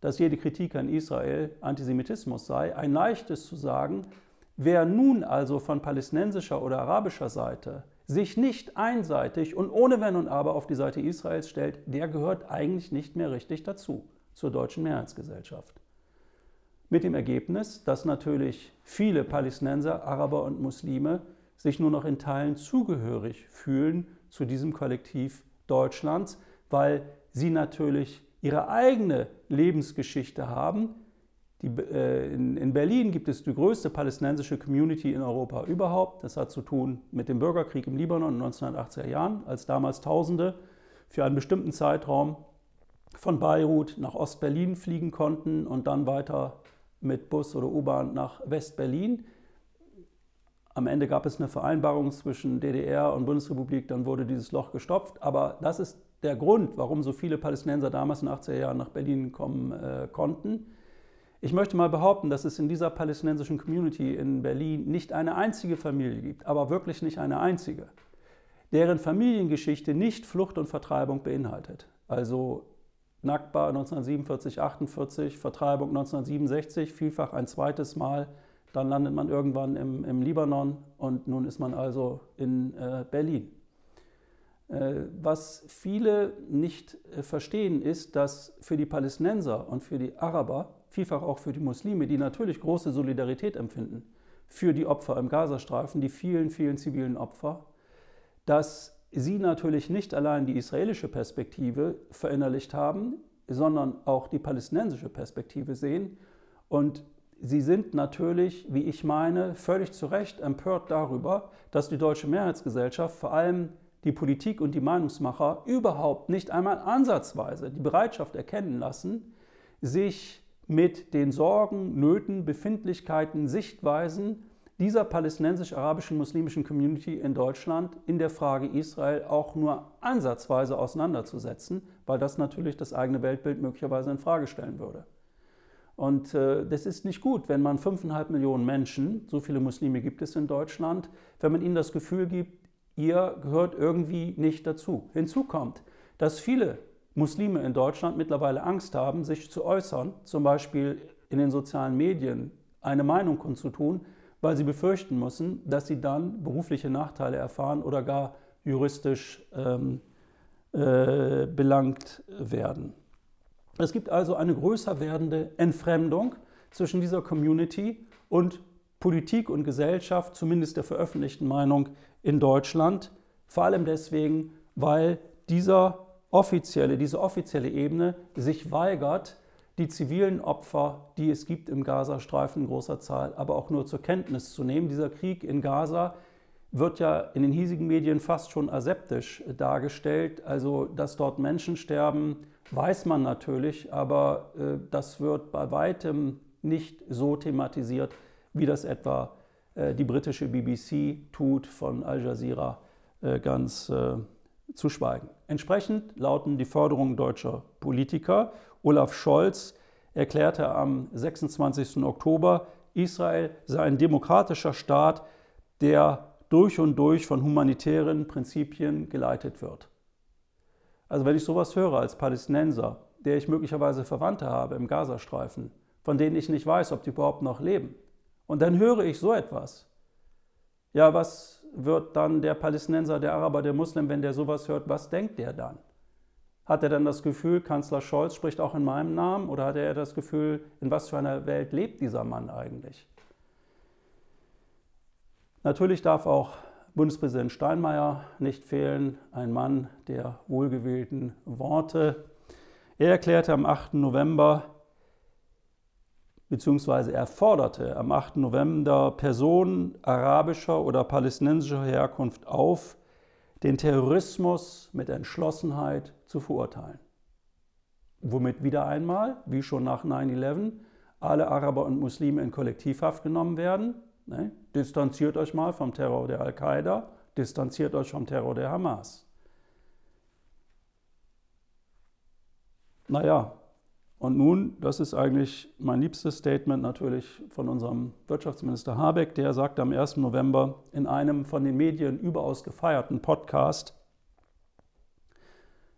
dass jede Kritik an Israel Antisemitismus sei, ein leichtes zu sagen, wer nun also von palästinensischer oder arabischer Seite sich nicht einseitig und ohne Wenn und Aber auf die Seite Israels stellt, der gehört eigentlich nicht mehr richtig dazu, zur deutschen Mehrheitsgesellschaft. Mit dem Ergebnis, dass natürlich viele Palästinenser, Araber und Muslime sich nur noch in Teilen zugehörig fühlen zu diesem Kollektiv Deutschlands, weil sie natürlich ihre eigene Lebensgeschichte haben. Die, äh, in, in, Berlin gibt es die größte palästinensische Community in Europa überhaupt. Das hat zu tun mit dem Bürgerkrieg im Libanon in den 1980er Jahren, als damals Tausende für einen bestimmten Zeitraum von Beirut nach Ostberlin fliegen konnten und dann weiter mit Bus oder U-Bahn nach Westberlin. Am Ende gab es eine Vereinbarung zwischen DDR und Bundesrepublik, dann wurde dieses Loch gestopft. Aber das ist der Grund, warum so viele Palästinenser damals in den 80er Jahren nach Berlin kommen äh, konnten. Ich möchte mal behaupten, dass es in dieser palästinensischen Community in Berlin nicht eine einzige Familie gibt, aber wirklich nicht eine einzige, deren Familiengeschichte nicht Flucht und Vertreibung beinhaltet. Also Nakba 1947, 48, Vertreibung 1967, vielfach ein zweites Mal dann landet man irgendwann im, im Libanon und nun ist man also in äh, Berlin. Äh, was viele nicht äh, verstehen, ist, dass für die Palästinenser und für die Araber, vielfach auch für die Muslime, die natürlich große Solidarität empfinden für die Opfer im Gazastreifen, die vielen, vielen zivilen Opfer, dass sie natürlich nicht allein die israelische Perspektive verinnerlicht haben, sondern auch die palästinensische Perspektive sehen. Und Sie sind natürlich, wie ich meine, völlig zu Recht empört darüber, dass die deutsche Mehrheitsgesellschaft vor allem die Politik und die Meinungsmacher überhaupt nicht einmal ansatzweise die Bereitschaft erkennen lassen, sich mit den Sorgen, Nöten, Befindlichkeiten, Sichtweisen dieser palästinensisch-arabischen muslimischen Community in Deutschland in der Frage Israel auch nur ansatzweise auseinanderzusetzen, weil das natürlich das eigene Weltbild möglicherweise in Frage stellen würde. Und äh, das ist nicht gut, wenn man 5,5 Millionen Menschen, so viele Muslime gibt es in Deutschland, wenn man ihnen das Gefühl gibt, ihr gehört irgendwie nicht dazu. Hinzu kommt, dass viele Muslime in Deutschland mittlerweile Angst haben, sich zu äußern, zum Beispiel in den sozialen Medien eine Meinung kundzutun, weil sie befürchten müssen, dass sie dann berufliche Nachteile erfahren oder gar juristisch ähm, äh, belangt werden. Es gibt also eine größer werdende Entfremdung zwischen dieser Community und Politik und Gesellschaft, zumindest der veröffentlichten Meinung in Deutschland. Vor allem deswegen, weil dieser offizielle, diese offizielle Ebene sich weigert, die zivilen Opfer, die es gibt im Gazastreifen in großer Zahl, aber auch nur zur Kenntnis zu nehmen. Dieser Krieg in Gaza wird ja in den hiesigen Medien fast schon aseptisch dargestellt. Also, dass dort Menschen sterben, weiß man natürlich, aber äh, das wird bei weitem nicht so thematisiert, wie das etwa äh, die britische BBC tut, von Al Jazeera äh, ganz äh, zu schweigen. Entsprechend lauten die Forderungen deutscher Politiker. Olaf Scholz erklärte am 26. Oktober, Israel sei ein demokratischer Staat, der durch und durch von humanitären Prinzipien geleitet wird. Also wenn ich sowas höre als Palästinenser, der ich möglicherweise Verwandte habe im Gazastreifen, von denen ich nicht weiß, ob die überhaupt noch leben, und dann höre ich so etwas, ja, was wird dann der Palästinenser, der Araber, der Muslim, wenn der sowas hört, was denkt der dann? Hat er dann das Gefühl, Kanzler Scholz spricht auch in meinem Namen oder hat er das Gefühl, in was für einer Welt lebt dieser Mann eigentlich? Natürlich darf auch Bundespräsident Steinmeier nicht fehlen, ein Mann der wohlgewählten Worte. Er erklärte am 8. November, beziehungsweise er forderte am 8. November Personen arabischer oder palästinensischer Herkunft auf, den Terrorismus mit Entschlossenheit zu verurteilen. Womit wieder einmal, wie schon nach 9-11, alle Araber und Muslime in Kollektivhaft genommen werden. Ne? Distanziert euch mal vom Terror der Al-Qaida, distanziert euch vom Terror der Hamas. Naja, und nun, das ist eigentlich mein liebstes Statement natürlich von unserem Wirtschaftsminister Habeck, der sagte am 1. November in einem von den Medien überaus gefeierten Podcast,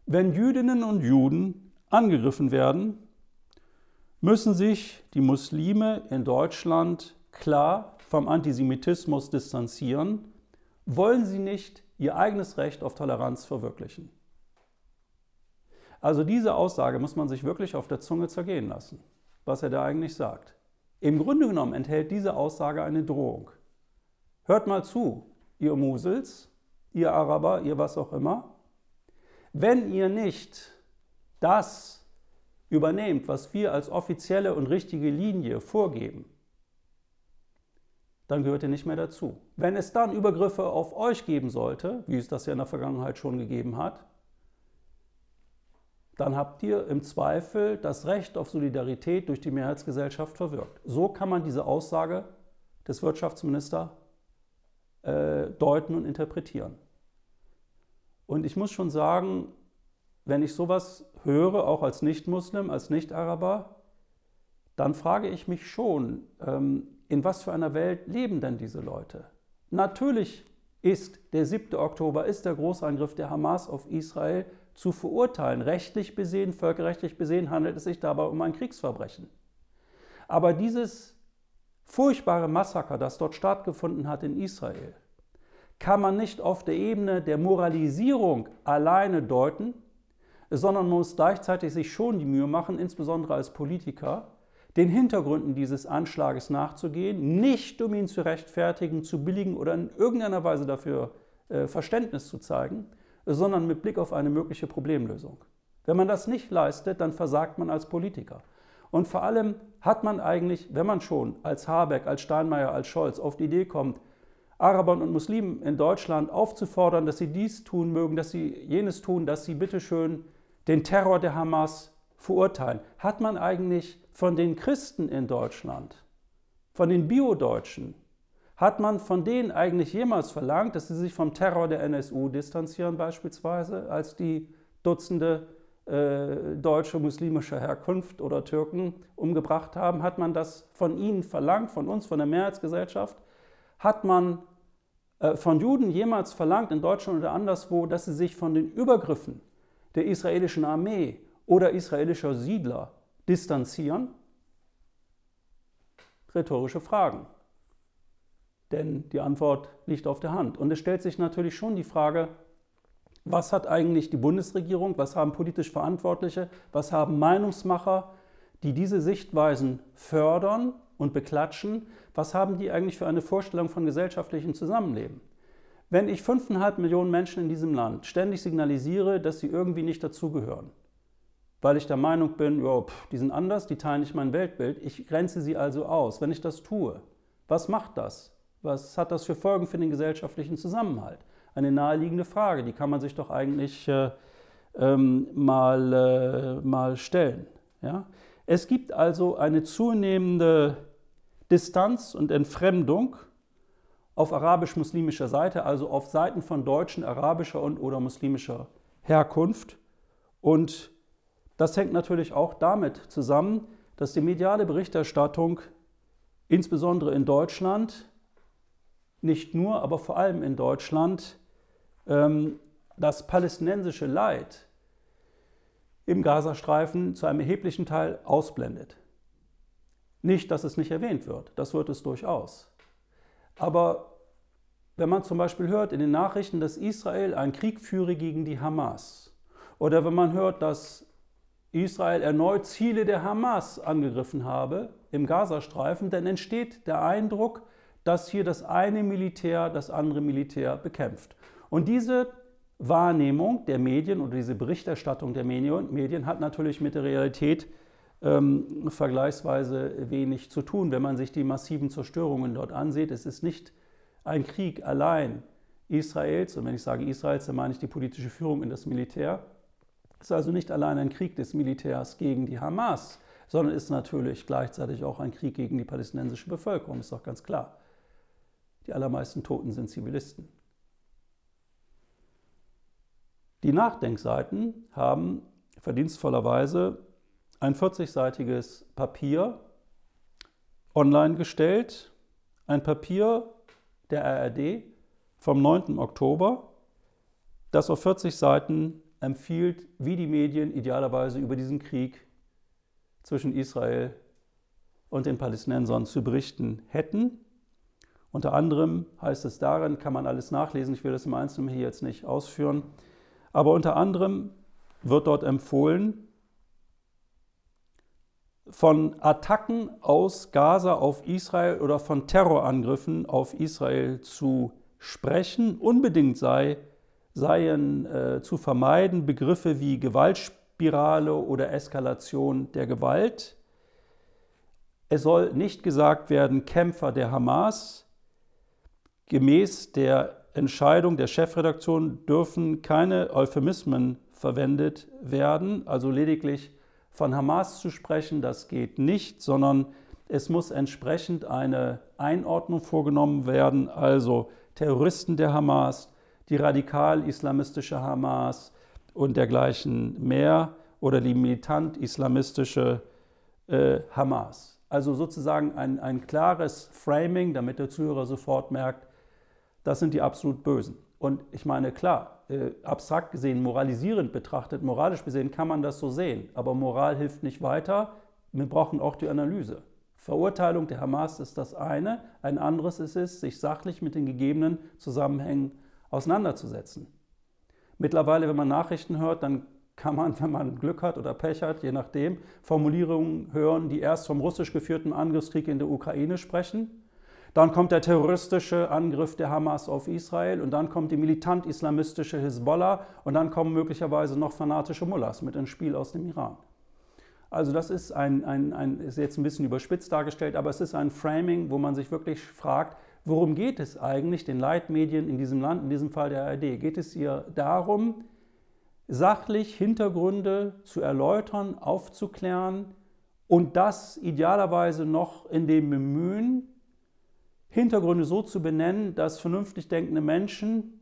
wenn Jüdinnen und Juden angegriffen werden, müssen sich die Muslime in Deutschland klar vom Antisemitismus distanzieren, wollen sie nicht ihr eigenes Recht auf Toleranz verwirklichen. Also diese Aussage muss man sich wirklich auf der Zunge zergehen lassen, was er da eigentlich sagt. Im Grunde genommen enthält diese Aussage eine Drohung. Hört mal zu, ihr Musels, ihr Araber, ihr was auch immer. Wenn ihr nicht das übernehmt, was wir als offizielle und richtige Linie vorgeben, dann gehört ihr nicht mehr dazu. Wenn es dann Übergriffe auf euch geben sollte, wie es das ja in der Vergangenheit schon gegeben hat, dann habt ihr im Zweifel das Recht auf Solidarität durch die Mehrheitsgesellschaft verwirkt. So kann man diese Aussage des Wirtschaftsministers äh, deuten und interpretieren. Und ich muss schon sagen, wenn ich sowas höre, auch als Nicht-Muslim, als Nicht-Araber, dann frage ich mich schon, ähm, in was für einer Welt leben denn diese Leute? Natürlich ist der 7. Oktober, ist der Großangriff der Hamas auf Israel zu verurteilen. Rechtlich besehen, völkerrechtlich besehen handelt es sich dabei um ein Kriegsverbrechen. Aber dieses furchtbare Massaker, das dort stattgefunden hat in Israel, kann man nicht auf der Ebene der Moralisierung alleine deuten, sondern man muss gleichzeitig sich schon die Mühe machen, insbesondere als Politiker, den Hintergründen dieses Anschlages nachzugehen, nicht um ihn zu rechtfertigen, zu billigen oder in irgendeiner Weise dafür äh, Verständnis zu zeigen, sondern mit Blick auf eine mögliche Problemlösung. Wenn man das nicht leistet, dann versagt man als Politiker. Und vor allem hat man eigentlich, wenn man schon als Habeck, als Steinmeier, als Scholz auf die Idee kommt, Arabern und Muslimen in Deutschland aufzufordern, dass sie dies tun mögen, dass sie jenes tun, dass sie bitteschön den Terror der Hamas verurteilen. Hat man eigentlich von den Christen in Deutschland, von den Bio-Deutschen, hat man von denen eigentlich jemals verlangt, dass sie sich vom Terror der NSU distanzieren, beispielsweise, als die Dutzende äh, deutsche muslimischer Herkunft oder Türken umgebracht haben? Hat man das von ihnen verlangt, von uns, von der Mehrheitsgesellschaft? Hat man äh, von Juden jemals verlangt, in Deutschland oder anderswo, dass sie sich von den Übergriffen der israelischen Armee oder israelischer Siedler distanzieren? Rhetorische Fragen. Denn die Antwort liegt auf der Hand. Und es stellt sich natürlich schon die Frage, was hat eigentlich die Bundesregierung, was haben politisch Verantwortliche, was haben Meinungsmacher, die diese Sichtweisen fördern und beklatschen, was haben die eigentlich für eine Vorstellung von gesellschaftlichem Zusammenleben? Wenn ich 5,5 Millionen Menschen in diesem Land ständig signalisiere, dass sie irgendwie nicht dazugehören, weil ich der Meinung bin, ja, pff, die sind anders, die teilen nicht mein Weltbild, ich grenze sie also aus. Wenn ich das tue, was macht das? Was hat das für Folgen für den gesellschaftlichen Zusammenhalt? Eine naheliegende Frage, die kann man sich doch eigentlich äh, ähm, mal, äh, mal stellen. Ja? Es gibt also eine zunehmende Distanz und Entfremdung auf arabisch-muslimischer Seite, also auf Seiten von Deutschen arabischer und oder muslimischer Herkunft. Und das hängt natürlich auch damit zusammen, dass die mediale Berichterstattung insbesondere in Deutschland nicht nur, aber vor allem in Deutschland ähm, das palästinensische Leid im Gazastreifen zu einem erheblichen Teil ausblendet. Nicht, dass es nicht erwähnt wird, das wird es durchaus. Aber wenn man zum Beispiel hört in den Nachrichten, dass Israel einen Krieg führe gegen die Hamas, oder wenn man hört, dass Israel erneut Ziele der Hamas angegriffen habe im Gazastreifen, dann entsteht der Eindruck, dass hier das eine Militär das andere Militär bekämpft. Und diese Wahrnehmung der Medien oder diese Berichterstattung der Medien hat natürlich mit der Realität ähm, vergleichsweise wenig zu tun, wenn man sich die massiven Zerstörungen dort ansieht. Es ist nicht ein Krieg allein Israels, und wenn ich sage Israels, dann meine ich die politische Führung in das Militär. Es ist also nicht allein ein Krieg des Militärs gegen die Hamas, sondern ist natürlich gleichzeitig auch ein Krieg gegen die palästinensische Bevölkerung, ist doch ganz klar. Die allermeisten Toten sind Zivilisten. Die Nachdenkseiten haben verdienstvollerweise ein 40-seitiges Papier online gestellt, ein Papier der ARD vom 9. Oktober, das auf 40 Seiten empfiehlt, wie die Medien idealerweise über diesen Krieg zwischen Israel und den Palästinensern zu berichten hätten. Unter anderem heißt es darin, kann man alles nachlesen, ich will das im Einzelnen hier jetzt nicht ausführen, aber unter anderem wird dort empfohlen, von Attacken aus Gaza auf Israel oder von Terrorangriffen auf Israel zu sprechen. Unbedingt sei, seien äh, zu vermeiden Begriffe wie Gewaltspirale oder Eskalation der Gewalt. Es soll nicht gesagt werden Kämpfer der Hamas. Gemäß der Entscheidung der Chefredaktion dürfen keine Euphemismen verwendet werden, also lediglich von Hamas zu sprechen, das geht nicht, sondern es muss entsprechend eine Einordnung vorgenommen werden, also Terroristen der Hamas, die radikal-islamistische Hamas und dergleichen mehr oder die militant-islamistische äh, Hamas. Also sozusagen ein, ein klares Framing, damit der Zuhörer sofort merkt, das sind die absolut Bösen. Und ich meine, klar, äh, abstrakt gesehen, moralisierend betrachtet, moralisch gesehen kann man das so sehen. Aber Moral hilft nicht weiter. Wir brauchen auch die Analyse. Verurteilung der Hamas ist das eine. Ein anderes ist es, sich sachlich mit den gegebenen Zusammenhängen auseinanderzusetzen. Mittlerweile, wenn man Nachrichten hört, dann kann man, wenn man Glück hat oder Pech hat, je nachdem, Formulierungen hören, die erst vom russisch geführten Angriffskrieg in der Ukraine sprechen dann kommt der terroristische Angriff der Hamas auf Israel und dann kommt die militant-islamistische Hisbollah und dann kommen möglicherweise noch fanatische Mullahs mit ins Spiel aus dem Iran. Also das ist ein, ein, ein, ist jetzt ein bisschen überspitzt dargestellt, aber es ist ein Framing, wo man sich wirklich fragt, worum geht es eigentlich den Leitmedien in diesem Land, in diesem Fall der ARD? Geht es ihr darum, sachlich Hintergründe zu erläutern, aufzuklären und das idealerweise noch in dem Bemühen, Hintergründe so zu benennen, dass vernünftig denkende Menschen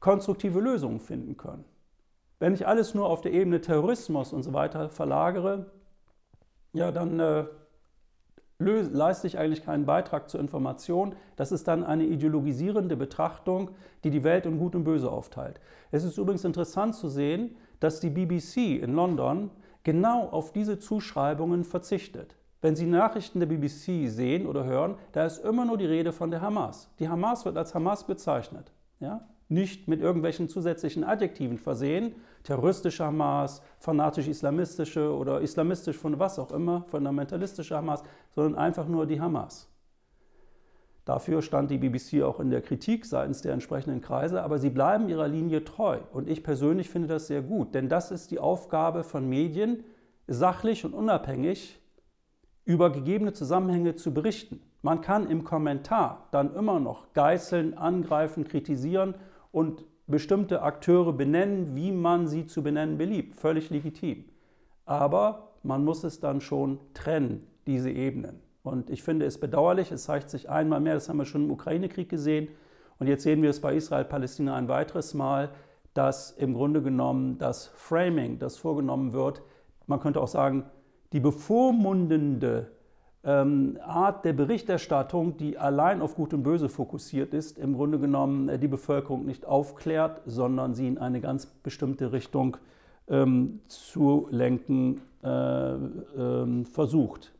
konstruktive Lösungen finden können. Wenn ich alles nur auf der Ebene Terrorismus und so weiter verlagere, ja, dann äh, leiste ich eigentlich keinen Beitrag zur Information. Das ist dann eine ideologisierende Betrachtung, die die Welt in Gut und Böse aufteilt. Es ist übrigens interessant zu sehen, dass die BBC in London genau auf diese Zuschreibungen verzichtet. Wenn Sie Nachrichten der BBC sehen oder hören, da ist immer nur die Rede von der Hamas. Die Hamas wird als Hamas bezeichnet. Ja? Nicht mit irgendwelchen zusätzlichen Adjektiven versehen, terroristische Hamas, fanatisch-islamistische oder islamistisch von was auch immer, fundamentalistische Hamas, sondern einfach nur die Hamas. Dafür stand die BBC auch in der Kritik seitens der entsprechenden Kreise, aber sie bleiben ihrer Linie treu. Und ich persönlich finde das sehr gut, denn das ist die Aufgabe von Medien, sachlich und unabhängig über gegebene Zusammenhänge zu berichten. Man kann im Kommentar dann immer noch geißeln, angreifen, kritisieren und bestimmte Akteure benennen, wie man sie zu benennen beliebt. Völlig legitim. Aber man muss es dann schon trennen, diese Ebenen. Und ich finde es bedauerlich, es zeigt sich einmal mehr, das haben wir schon im Ukraine-Krieg gesehen, und jetzt sehen wir es bei Israel-Palästina ein weiteres Mal, dass im Grunde genommen das Framing, das vorgenommen wird, man könnte auch sagen, die bevormundende ähm, Art der Berichterstattung, die allein auf Gut und Böse fokussiert ist, im Grunde genommen äh, die Bevölkerung nicht aufklärt, sondern sie in eine ganz bestimmte Richtung ähm, zu lenken äh, äh, versucht.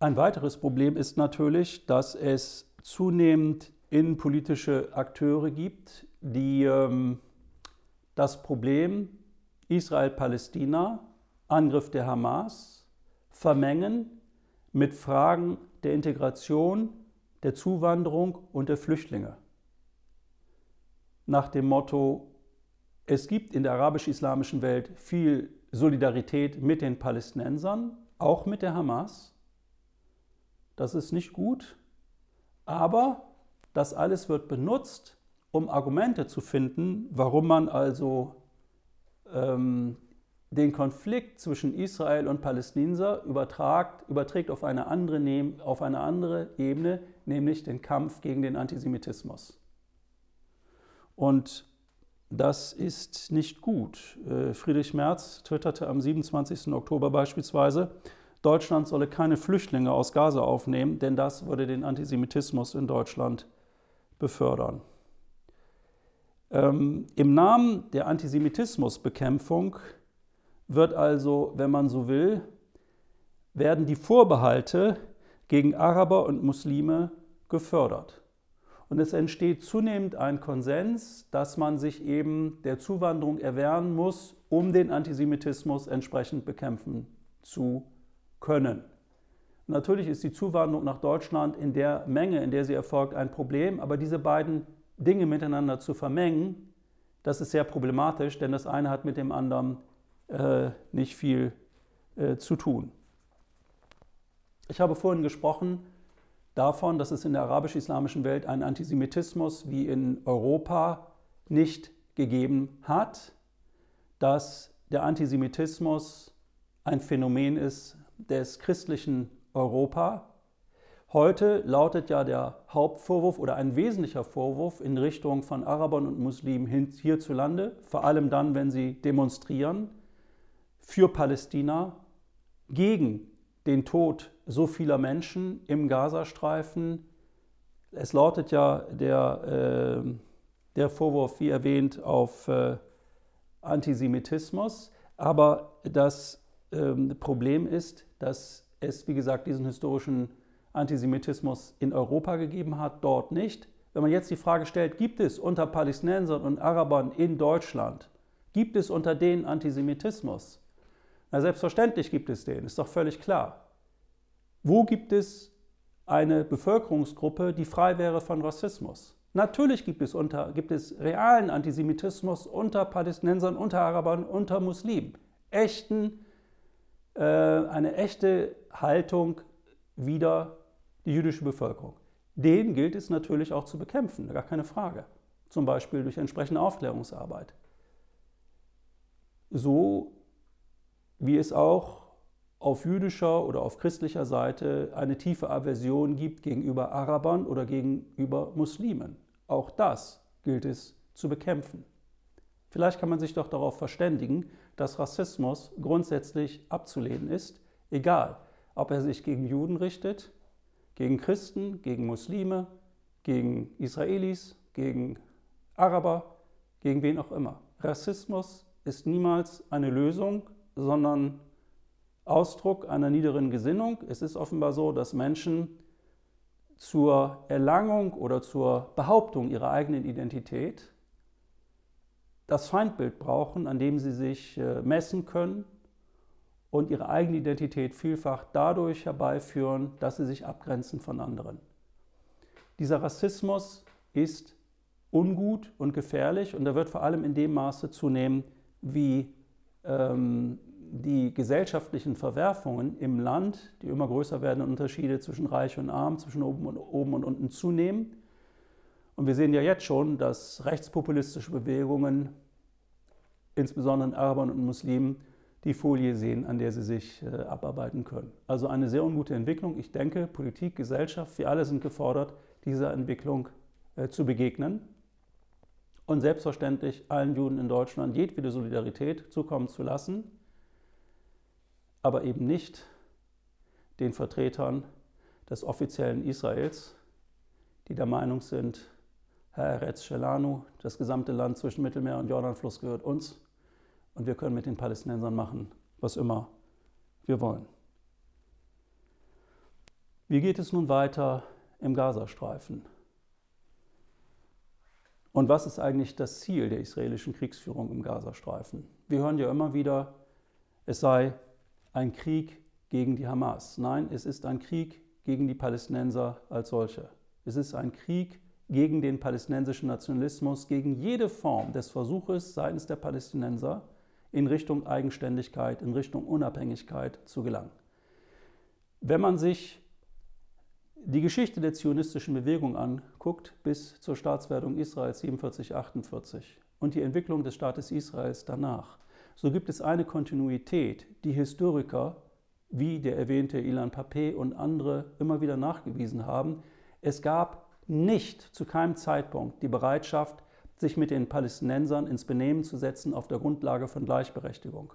Ein weiteres Problem ist natürlich, dass es zunehmend innenpolitische Akteure gibt, die ähm, das Problem Israel-Palästina, Angriff der Hamas, vermengen mit Fragen der Integration, der Zuwanderung und der Flüchtlinge. Nach dem Motto, es gibt in der arabisch-islamischen Welt viel Solidarität mit den Palästinensern, auch mit der Hamas. Das ist nicht gut, aber das alles wird benutzt, um Argumente zu finden, warum man also ähm, den Konflikt zwischen Israel und Palästinenser übertragt, überträgt auf eine, andere, auf eine andere Ebene, nämlich den Kampf gegen den Antisemitismus. Und das ist nicht gut. Äh, Friedrich Merz twitterte am 27. Oktober beispielsweise, Deutschland solle keine Flüchtlinge aus Gaza aufnehmen, denn das würde den Antisemitismus in Deutschland befördern. Ähm, Im Namen der Antisemitismusbekämpfung wird also, wenn man so will, werden die Vorbehalte gegen Araber und Muslime gefördert. Und es entsteht zunehmend ein Konsens, dass man sich eben der Zuwanderung erwehren muss, um den Antisemitismus entsprechend bekämpfen zu können. Natürlich ist die Zuwanderung nach Deutschland in der Menge, in der sie erfolgt, ein Problem, aber diese beiden Dinge miteinander zu vermengen, das ist sehr problematisch, denn das eine hat mit dem anderen äh, nicht viel äh, zu tun. Ich habe vorhin gesprochen davon, dass es in der arabisch-islamischen Welt einen Antisemitismus wie in Europa nicht gegeben hat, dass der Antisemitismus ein Phänomen ist, des christlichen Europa. Heute lautet ja der Hauptvorwurf oder ein wesentlicher Vorwurf in Richtung von Arabern und Muslimen hierzulande, vor allem dann, wenn sie demonstrieren für Palästina, gegen den Tod so vieler Menschen im Gazastreifen. Es lautet ja der, äh, der Vorwurf, wie erwähnt, auf äh, Antisemitismus, aber das ähm, Problem ist, dass es, wie gesagt, diesen historischen Antisemitismus in Europa gegeben hat, dort nicht. Wenn man jetzt die Frage stellt, gibt es unter Palästinensern und Arabern in Deutschland, gibt es unter denen Antisemitismus? Na, selbstverständlich gibt es den, ist doch völlig klar. Wo gibt es eine Bevölkerungsgruppe, die frei wäre von Rassismus? Natürlich gibt es, unter, gibt es realen Antisemitismus unter Palästinensern, unter Arabern, unter Muslimen. Echten äh, eine echte Haltung wider die jüdische Bevölkerung. Den gilt es natürlich auch zu bekämpfen, gar keine Frage. Zum Beispiel durch entsprechende Aufklärungsarbeit. So wie es auch auf jüdischer oder auf christlicher Seite eine tiefe Aversion gibt gegenüber Arabern oder gegenüber Muslimen. Auch das gilt es zu bekämpfen. Vielleicht kann man sich doch darauf verständigen, dass Rassismus grundsätzlich abzulehnen ist, egal ob er sich gegen Juden richtet, gegen Christen, gegen Muslime, gegen Israelis, gegen Araber, gegen wen auch immer. Rassismus ist niemals eine Lösung, sondern Ausdruck einer niederen Gesinnung. Es ist offenbar so, dass Menschen zur Erlangung oder zur Behauptung ihrer eigenen Identität das Feindbild brauchen, an dem sie sich äh, messen können und ihre eigene Identität vielfach dadurch herbeiführen, dass sie sich abgrenzen von anderen. Dieser Rassismus ist ungut und gefährlich und er wird vor allem in dem Maße zunehmen, wie ähm, die gesellschaftlichen Verwerfungen im Land, die immer größer werden, Unterschiede zwischen Reich und Arm, zwischen oben und, oben und unten zunehmen. Und wir sehen ja jetzt schon, dass rechtspopulistische Bewegungen, insbesondere in Arabern und Muslimen, die Folie sehen, an der sie sich äh, abarbeiten können. Also eine sehr ungute Entwicklung. Ich denke, Politik, Gesellschaft, wir alle sind gefordert, dieser Entwicklung äh, zu begegnen und selbstverständlich allen Juden in Deutschland jedwede Solidarität zukommen zu lassen, aber eben nicht den Vertretern des offiziellen Israels, die der Meinung sind, Herr Eretz Shelanu, das gesamte Land zwischen Mittelmeer und Jordanfluss gehört uns und wir können mit den Palästinensern machen, was immer wir wollen. Wie geht es nun weiter im Gazastreifen? Und was ist eigentlich das Ziel der israelischen Kriegsführung im Gazastreifen? Wir hören ja immer wieder, es sei ein Krieg gegen die Hamas. Nein, es ist ein Krieg gegen die Palästinenser als solche. Es ist ein Krieg gegen den palästinensischen Nationalismus, gegen jede Form des Versuches seitens der Palästinenser, in Richtung Eigenständigkeit, in Richtung Unabhängigkeit zu gelangen. Wenn man sich die Geschichte der zionistischen Bewegung anguckt, bis zur Staatswerdung Israels 47-48 und die Entwicklung des Staates Israels danach, so gibt es eine Kontinuität, die Historiker wie der erwähnte Ilan Pape und andere immer wieder nachgewiesen haben. Es gab nicht zu keinem Zeitpunkt die Bereitschaft, sich mit den Palästinensern ins Benehmen zu setzen auf der Grundlage von Gleichberechtigung.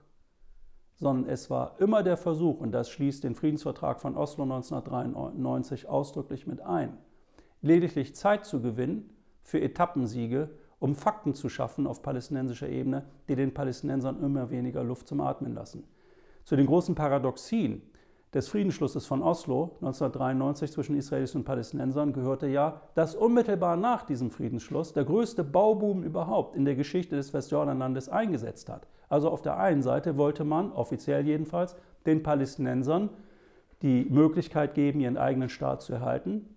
Sondern es war immer der Versuch, und das schließt den Friedensvertrag von Oslo 1993 ausdrücklich mit ein, lediglich Zeit zu gewinnen für Etappensiege, um Fakten zu schaffen auf palästinensischer Ebene, die den Palästinensern immer weniger Luft zum Atmen lassen. Zu den großen Paradoxien des Friedensschlusses von Oslo 1993 zwischen Israelis und Palästinensern gehörte ja, dass unmittelbar nach diesem Friedensschluss der größte Bauboom überhaupt in der Geschichte des Westjordanlandes eingesetzt hat. Also auf der einen Seite wollte man, offiziell jedenfalls, den Palästinensern die Möglichkeit geben, ihren eigenen Staat zu erhalten.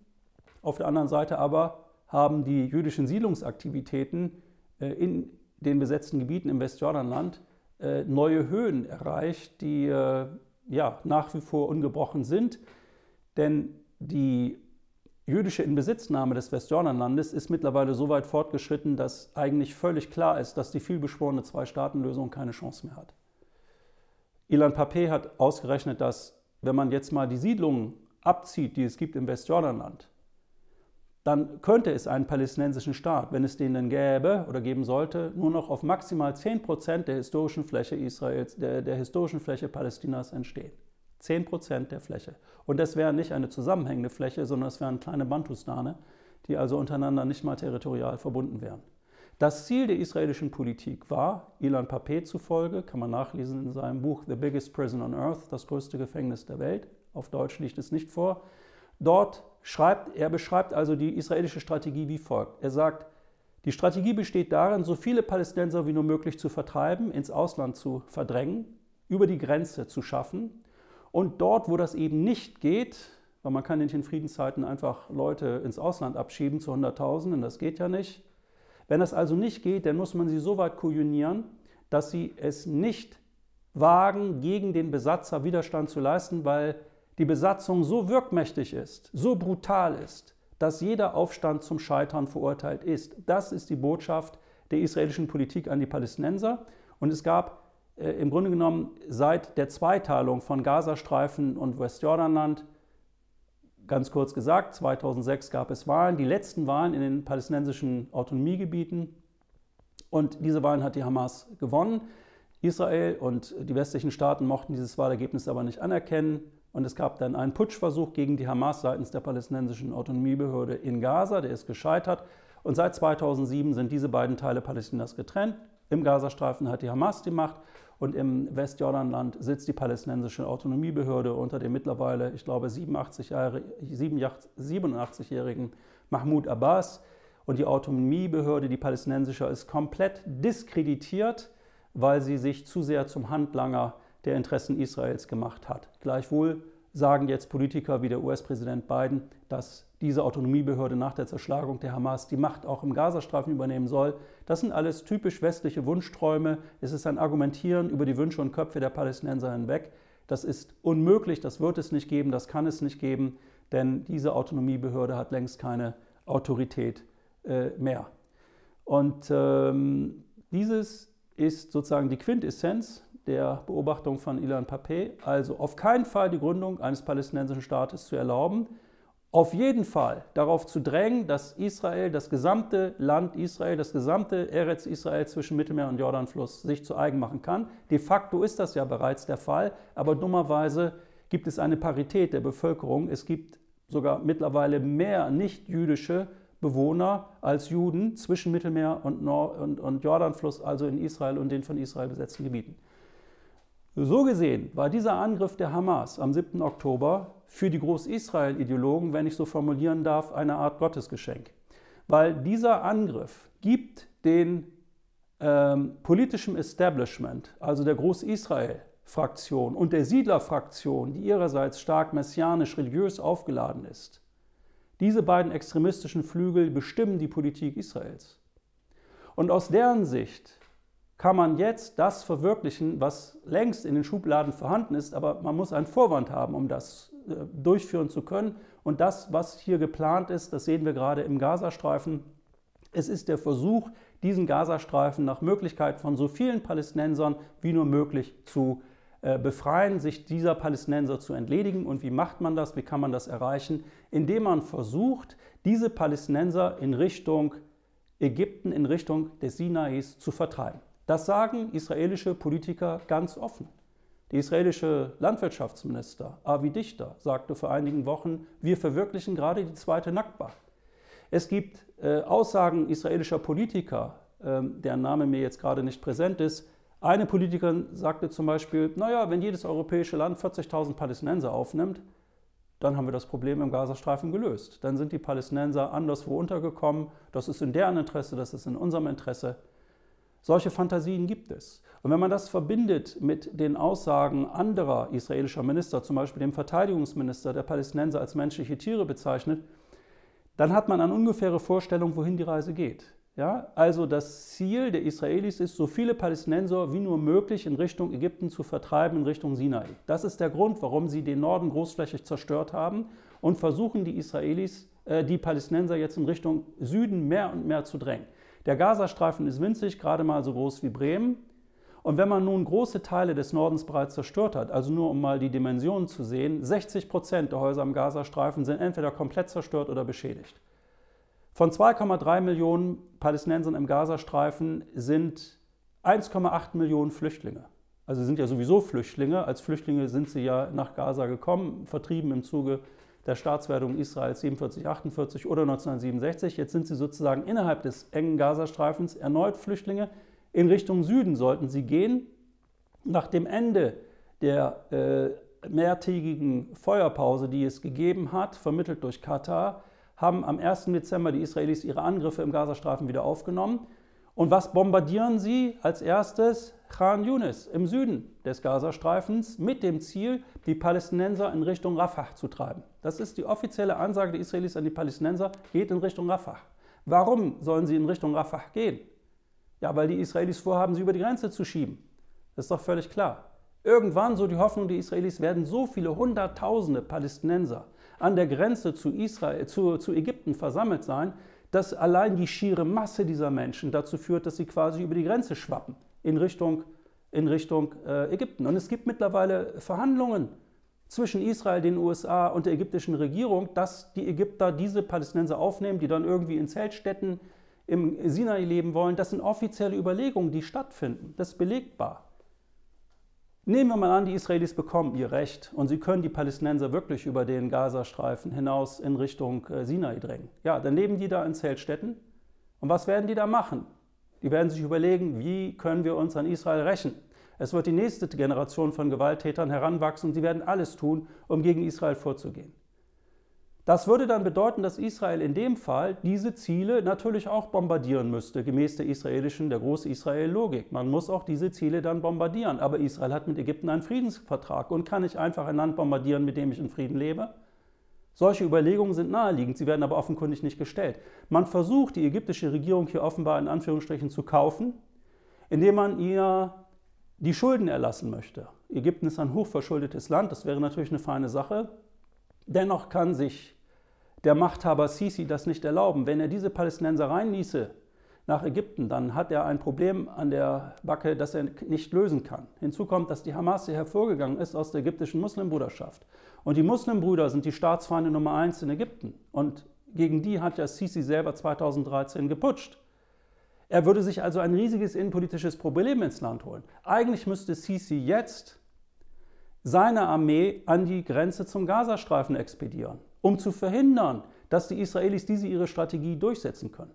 Auf der anderen Seite aber haben die jüdischen Siedlungsaktivitäten äh, in den besetzten Gebieten im Westjordanland äh, neue Höhen erreicht, die äh, ja, nach wie vor ungebrochen sind. Denn die jüdische Inbesitznahme des Westjordanlandes ist mittlerweile so weit fortgeschritten, dass eigentlich völlig klar ist, dass die vielbeschworene Zwei-Staaten-Lösung keine Chance mehr hat. Ilan Pape hat ausgerechnet, dass wenn man jetzt mal die Siedlungen abzieht, die es gibt im Westjordanland, dann könnte es einen palästinensischen Staat, wenn es den denn gäbe oder geben sollte, nur noch auf maximal 10 Prozent der historischen Fläche Israels, der, der historischen Fläche Palästinas entstehen. 10 Prozent der Fläche. Und das wäre nicht eine zusammenhängende Fläche, sondern es wären kleine Bantustane, die also untereinander nicht mal territorial verbunden wären. Das Ziel der israelischen Politik war, Ilan Pape zufolge, kann man nachlesen in seinem Buch The Biggest Prison on Earth, das größte Gefängnis der Welt, auf Deutsch liegt es nicht vor, Dort schreibt, er beschreibt also die israelische Strategie wie folgt. Er sagt, die Strategie besteht darin, so viele Palästinenser wie nur möglich zu vertreiben, ins Ausland zu verdrängen, über die Grenze zu schaffen und dort, wo das eben nicht geht, weil man kann nicht in Friedenszeiten einfach Leute ins Ausland abschieben zu Hunderttausenden, das geht ja nicht. Wenn das also nicht geht, dann muss man sie so weit kujonieren, dass sie es nicht wagen, gegen den Besatzer Widerstand zu leisten, weil die Besatzung so wirkmächtig ist, so brutal ist, dass jeder Aufstand zum Scheitern verurteilt ist. Das ist die Botschaft der israelischen Politik an die Palästinenser. Und es gab äh, im Grunde genommen seit der Zweiteilung von Gazastreifen und Westjordanland, ganz kurz gesagt, 2006 gab es Wahlen, die letzten Wahlen in den palästinensischen Autonomiegebieten. Und diese Wahlen hat die Hamas gewonnen. Israel und die westlichen Staaten mochten dieses Wahlergebnis aber nicht anerkennen. Und es gab dann einen Putschversuch gegen die Hamas seitens der palästinensischen Autonomiebehörde in Gaza, der ist gescheitert. Und seit 2007 sind diese beiden Teile Palästinas getrennt. Im Gazastreifen hat die Hamas die Macht und im Westjordanland sitzt die palästinensische Autonomiebehörde unter dem mittlerweile, ich glaube, 87-jährigen Mahmoud Abbas. Und die Autonomiebehörde, die palästinensische, ist komplett diskreditiert, weil sie sich zu sehr zum Handlanger der Interessen Israels gemacht hat. Gleichwohl sagen jetzt Politiker wie der US-Präsident Biden, dass diese Autonomiebehörde nach der Zerschlagung der Hamas die Macht auch im Gazastreifen übernehmen soll. Das sind alles typisch westliche Wunschträume. Es ist ein Argumentieren über die Wünsche und Köpfe der Palästinenser hinweg. Das ist unmöglich, das wird es nicht geben, das kann es nicht geben, denn diese Autonomiebehörde hat längst keine Autorität äh, mehr. Und ähm, dieses ist sozusagen die Quintessenz der Beobachtung von Ilan Pape, also auf keinen Fall die Gründung eines palästinensischen Staates zu erlauben, auf jeden Fall darauf zu drängen, dass Israel, das gesamte Land Israel, das gesamte Eretz Israel zwischen Mittelmeer und Jordanfluss sich zu eigen machen kann. De facto ist das ja bereits der Fall, aber dummerweise gibt es eine Parität der Bevölkerung. Es gibt sogar mittlerweile mehr nicht-jüdische Bewohner als Juden zwischen Mittelmeer und, Nord und, und Jordanfluss, also in Israel und den von Israel besetzten Gebieten. So gesehen war dieser Angriff der Hamas am 7. Oktober für die Groß-Israel-Ideologen, wenn ich so formulieren darf, eine Art Gottesgeschenk. Weil dieser Angriff gibt den ähm, politischen Establishment, also der Groß-Israel-Fraktion und der Siedler-Fraktion, die ihrerseits stark messianisch-religiös aufgeladen ist, diese beiden extremistischen Flügel bestimmen die Politik Israels. Und aus deren Sicht kann man jetzt das verwirklichen, was längst in den Schubladen vorhanden ist, aber man muss einen Vorwand haben, um das äh, durchführen zu können. Und das, was hier geplant ist, das sehen wir gerade im Gazastreifen. Es ist der Versuch, diesen Gazastreifen nach Möglichkeit von so vielen Palästinensern wie nur möglich zu äh, befreien, sich dieser Palästinenser zu entledigen. Und wie macht man das? Wie kann man das erreichen? Indem man versucht, diese Palästinenser in Richtung Ägypten, in Richtung des Sinais zu vertreiben. Das sagen israelische Politiker ganz offen. Der israelische Landwirtschaftsminister Avi Dichter sagte vor einigen Wochen, wir verwirklichen gerade die zweite Nakba. Es gibt äh, Aussagen israelischer Politiker, äh, deren Name mir jetzt gerade nicht präsent ist. Eine Politikerin sagte zum Beispiel, naja, wenn jedes europäische Land 40.000 Palästinenser aufnimmt, dann haben wir das Problem im Gazastreifen gelöst. Dann sind die Palästinenser anderswo untergekommen. Das ist in deren Interesse, das ist in unserem Interesse. Solche Fantasien gibt es. Und wenn man das verbindet mit den Aussagen anderer israelischer Minister, zum Beispiel dem Verteidigungsminister, der Palästinenser als menschliche Tiere bezeichnet, dann hat man eine ungefähre Vorstellung, wohin die Reise geht. Ja, also das Ziel der Israelis ist, so viele Palästinenser wie nur möglich in Richtung Ägypten zu vertreiben, in Richtung Sinai. Das ist der Grund, warum sie den Norden großflächig zerstört haben und versuchen die Israelis, äh, die Palästinenser jetzt in Richtung Süden mehr und mehr zu drängen. Der Gazastreifen ist winzig, gerade mal so groß wie Bremen. Und wenn man nun große Teile des Nordens bereits zerstört hat, also nur um mal die Dimensionen zu sehen, 60 Prozent der Häuser am Gazastreifen sind entweder komplett zerstört oder beschädigt. Von 2,3 Millionen Palästinensern im Gazastreifen sind 1,8 Millionen Flüchtlinge. Also sind ja sowieso Flüchtlinge. Als Flüchtlinge sind sie ja nach Gaza gekommen, vertrieben im Zuge der Staatswertung Israels 47, 48 oder 1967. Jetzt sind sie sozusagen innerhalb des engen Gazastreifens erneut Flüchtlinge. In Richtung Süden sollten sie gehen. Nach dem Ende der äh, mehrtägigen Feuerpause, die es gegeben hat, vermittelt durch Katar, haben am 1. Dezember die Israelis ihre Angriffe im Gazastreifen wieder aufgenommen. Und was bombardieren sie als erstes? Khan Yunis im Süden des Gazastreifens mit dem Ziel, die Palästinenser in Richtung Rafah zu treiben. Das ist die offizielle Ansage der Israelis an die Palästinenser, geht in Richtung Rafah. Warum sollen sie in Richtung Rafah gehen? Ja, weil die Israelis vorhaben, sie über die Grenze zu schieben. Das ist doch völlig klar. Irgendwann, so die Hoffnung der Israelis, werden so viele Hunderttausende Palästinenser an der Grenze zu, Israel, zu, zu Ägypten versammelt sein, dass allein die schiere Masse dieser Menschen dazu führt, dass sie quasi über die Grenze schwappen in Richtung, in Richtung äh, Ägypten. Und es gibt mittlerweile Verhandlungen zwischen Israel, den USA und der ägyptischen Regierung, dass die Ägypter diese Palästinenser aufnehmen, die dann irgendwie in Zeltstätten im Sinai leben wollen. Das sind offizielle Überlegungen, die stattfinden. Das ist belegbar. Nehmen wir mal an, die Israelis bekommen ihr Recht und sie können die Palästinenser wirklich über den Gazastreifen hinaus in Richtung äh, Sinai drängen. Ja, dann leben die da in Zeltstätten. Und was werden die da machen? Die werden sich überlegen, wie können wir uns an Israel rächen? Es wird die nächste Generation von Gewalttätern heranwachsen und sie werden alles tun, um gegen Israel vorzugehen. Das würde dann bedeuten, dass Israel in dem Fall diese Ziele natürlich auch bombardieren müsste, gemäß der israelischen, der Groß-Israel-Logik. Man muss auch diese Ziele dann bombardieren. Aber Israel hat mit Ägypten einen Friedensvertrag und kann nicht einfach ein Land bombardieren, mit dem ich in Frieden lebe. Solche Überlegungen sind naheliegend, sie werden aber offenkundig nicht gestellt. Man versucht, die ägyptische Regierung hier offenbar in Anführungsstrichen zu kaufen, indem man ihr die Schulden erlassen möchte. Ägypten ist ein hochverschuldetes Land, das wäre natürlich eine feine Sache. Dennoch kann sich der Machthaber Sisi das nicht erlauben. Wenn er diese Palästinenser reinließe nach Ägypten, dann hat er ein Problem an der Backe, das er nicht lösen kann. Hinzu kommt, dass die Hamas hier hervorgegangen ist aus der ägyptischen Muslimbruderschaft. Und die Muslimbrüder sind die Staatsfeinde Nummer eins in Ägypten. Und gegen die hat ja Sisi selber 2013 geputscht. Er würde sich also ein riesiges innenpolitisches Problem ins Land holen. Eigentlich müsste Sisi jetzt seine Armee an die Grenze zum Gazastreifen expedieren, um zu verhindern, dass die Israelis diese ihre Strategie durchsetzen können.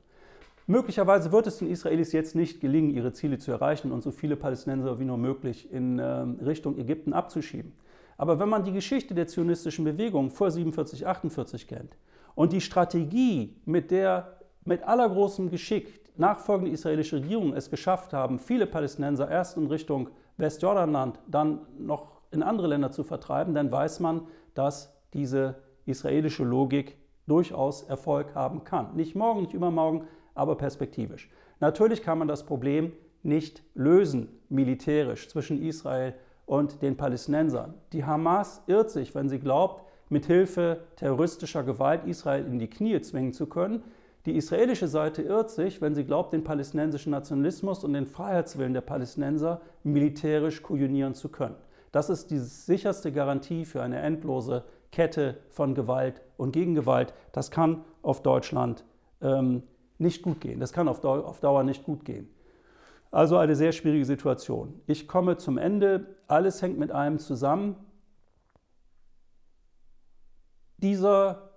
Möglicherweise wird es den Israelis jetzt nicht gelingen, ihre Ziele zu erreichen und so viele Palästinenser wie nur möglich in ähm, Richtung Ägypten abzuschieben. Aber wenn man die Geschichte der zionistischen Bewegung vor 47, 48 kennt und die Strategie, mit der mit allergroßem Geschick nachfolgende israelische Regierungen es geschafft haben, viele Palästinenser erst in Richtung Westjordanland, dann noch in andere Länder zu vertreiben, dann weiß man, dass diese israelische Logik durchaus Erfolg haben kann. Nicht morgen, nicht übermorgen, aber perspektivisch. Natürlich kann man das Problem nicht lösen militärisch zwischen Israel und den Palästinensern. Die Hamas irrt sich, wenn sie glaubt, mit Hilfe terroristischer Gewalt Israel in die Knie zwingen zu können. Die israelische Seite irrt sich, wenn sie glaubt, den palästinensischen Nationalismus und den Freiheitswillen der Palästinenser militärisch kujonieren zu können. Das ist die sicherste Garantie für eine endlose Kette von Gewalt und Gegengewalt. Das kann auf Deutschland ähm, nicht gut gehen. Das kann auf, Dau auf Dauer nicht gut gehen. Also eine sehr schwierige Situation. Ich komme zum Ende. Alles hängt mit einem zusammen. Dieser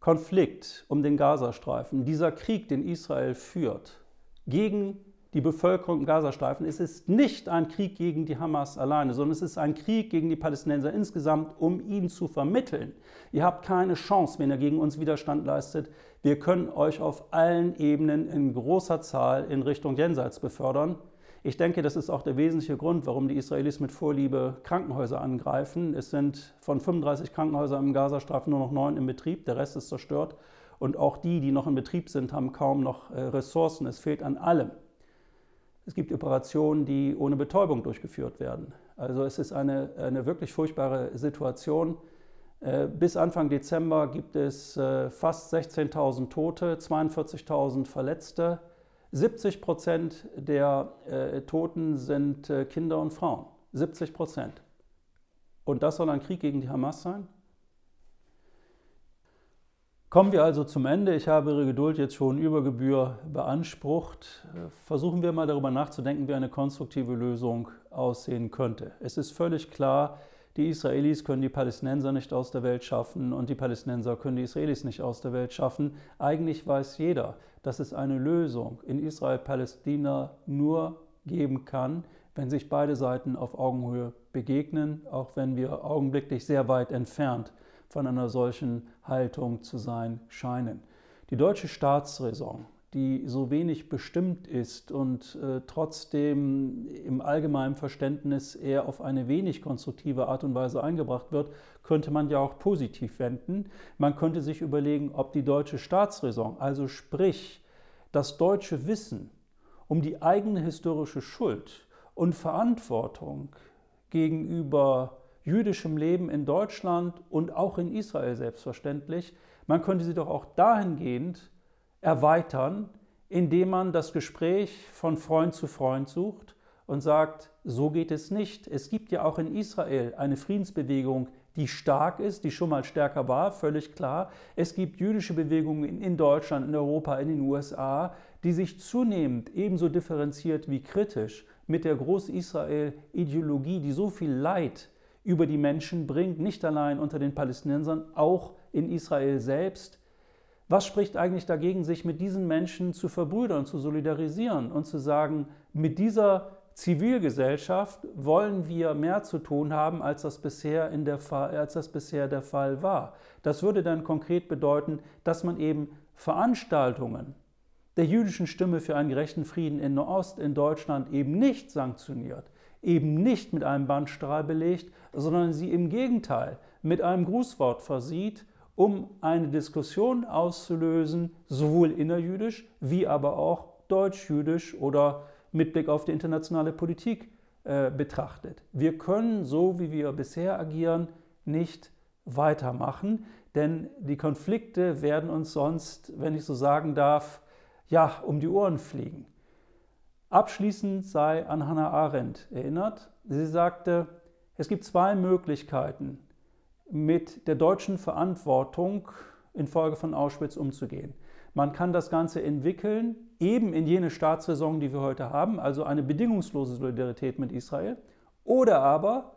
Konflikt um den Gazastreifen, dieser Krieg, den Israel führt, gegen die Bevölkerung im Gazastreifen. Es ist nicht ein Krieg gegen die Hamas alleine, sondern es ist ein Krieg gegen die Palästinenser insgesamt, um ihnen zu vermitteln. Ihr habt keine Chance, wenn ihr gegen uns Widerstand leistet. Wir können euch auf allen Ebenen in großer Zahl in Richtung Jenseits befördern. Ich denke, das ist auch der wesentliche Grund, warum die Israelis mit Vorliebe Krankenhäuser angreifen. Es sind von 35 Krankenhäusern im Gazastreifen nur noch neun im Betrieb, der Rest ist zerstört. Und auch die, die noch in Betrieb sind, haben kaum noch äh, Ressourcen. Es fehlt an allem. Es gibt Operationen, die ohne Betäubung durchgeführt werden. Also es ist eine, eine wirklich furchtbare Situation. Äh, bis Anfang Dezember gibt es äh, fast 16.000 Tote, 42.000 Verletzte. 70 Prozent der äh, Toten sind Kinder und Frauen. 70 Prozent. Und das soll ein Krieg gegen die Hamas sein? Kommen wir also zum Ende. Ich habe Ihre Geduld jetzt schon über Gebühr beansprucht. Versuchen wir mal darüber nachzudenken, wie eine konstruktive Lösung aussehen könnte. Es ist völlig klar, die Israelis können die Palästinenser nicht aus der Welt schaffen und die Palästinenser können die Israelis nicht aus der Welt schaffen. Eigentlich weiß jeder, dass es eine Lösung in Israel-Palästina nur geben kann, wenn sich beide Seiten auf Augenhöhe begegnen, auch wenn wir augenblicklich sehr weit entfernt sind von einer solchen Haltung zu sein scheinen. Die deutsche Staatsräson, die so wenig bestimmt ist und äh, trotzdem im allgemeinen Verständnis eher auf eine wenig konstruktive Art und Weise eingebracht wird, könnte man ja auch positiv wenden. Man könnte sich überlegen, ob die deutsche Staatsräson, also sprich das deutsche Wissen um die eigene historische Schuld und Verantwortung gegenüber jüdischem Leben in Deutschland und auch in Israel selbstverständlich. Man könnte sie doch auch dahingehend erweitern, indem man das Gespräch von Freund zu Freund sucht und sagt, so geht es nicht. Es gibt ja auch in Israel eine Friedensbewegung, die stark ist, die schon mal stärker war, völlig klar. Es gibt jüdische Bewegungen in Deutschland, in Europa, in den USA, die sich zunehmend ebenso differenziert wie kritisch mit der Groß-Israel-Ideologie, die so viel Leid über die Menschen bringt, nicht allein unter den Palästinensern, auch in Israel selbst. Was spricht eigentlich dagegen, sich mit diesen Menschen zu verbrüdern, zu solidarisieren und zu sagen, mit dieser Zivilgesellschaft wollen wir mehr zu tun haben, als das bisher, in der Fall, als das bisher der Fall war. Das würde dann konkret bedeuten, dass man eben Veranstaltungen der jüdischen Stimme für einen gerechten Frieden in Ost in Deutschland eben nicht sanktioniert, eben nicht mit einem Bandstrahl belegt, sondern sie im Gegenteil mit einem Grußwort versieht, um eine Diskussion auszulösen, sowohl innerjüdisch wie aber auch deutschjüdisch oder mit Blick auf die internationale Politik äh, betrachtet. Wir können so, wie wir bisher agieren, nicht weitermachen, denn die Konflikte werden uns sonst, wenn ich so sagen darf, ja, um die Ohren fliegen. Abschließend sei an Hannah Arendt erinnert. Sie sagte, es gibt zwei Möglichkeiten, mit der deutschen Verantwortung infolge von Auschwitz umzugehen. Man kann das Ganze entwickeln, eben in jene Staatsräson, die wir heute haben, also eine bedingungslose Solidarität mit Israel. Oder aber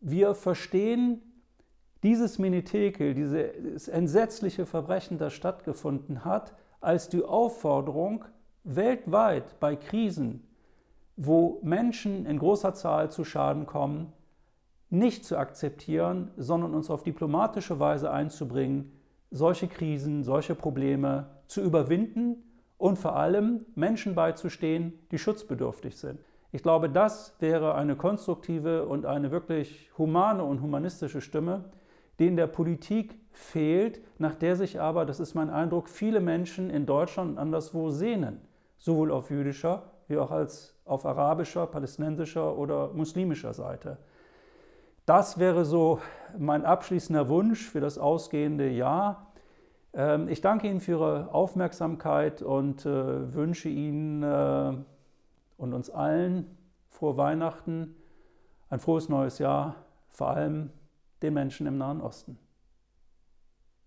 wir verstehen dieses Minitekel, dieses entsetzliche Verbrechen, das stattgefunden hat, als die Aufforderung, weltweit bei Krisen, wo Menschen in großer Zahl zu Schaden kommen, nicht zu akzeptieren, sondern uns auf diplomatische Weise einzubringen, solche Krisen, solche Probleme zu überwinden und vor allem Menschen beizustehen, die schutzbedürftig sind. Ich glaube, das wäre eine konstruktive und eine wirklich humane und humanistische Stimme, die in der Politik fehlt, nach der sich aber, das ist mein Eindruck, viele Menschen in Deutschland und anderswo sehnen, sowohl auf jüdischer wie auch als auf arabischer, palästinensischer oder muslimischer Seite. Das wäre so mein abschließender Wunsch für das ausgehende Jahr. Ähm, ich danke Ihnen für Ihre Aufmerksamkeit und äh, wünsche Ihnen äh, und uns allen frohe Weihnachten, ein frohes neues Jahr, vor allem den Menschen im Nahen Osten.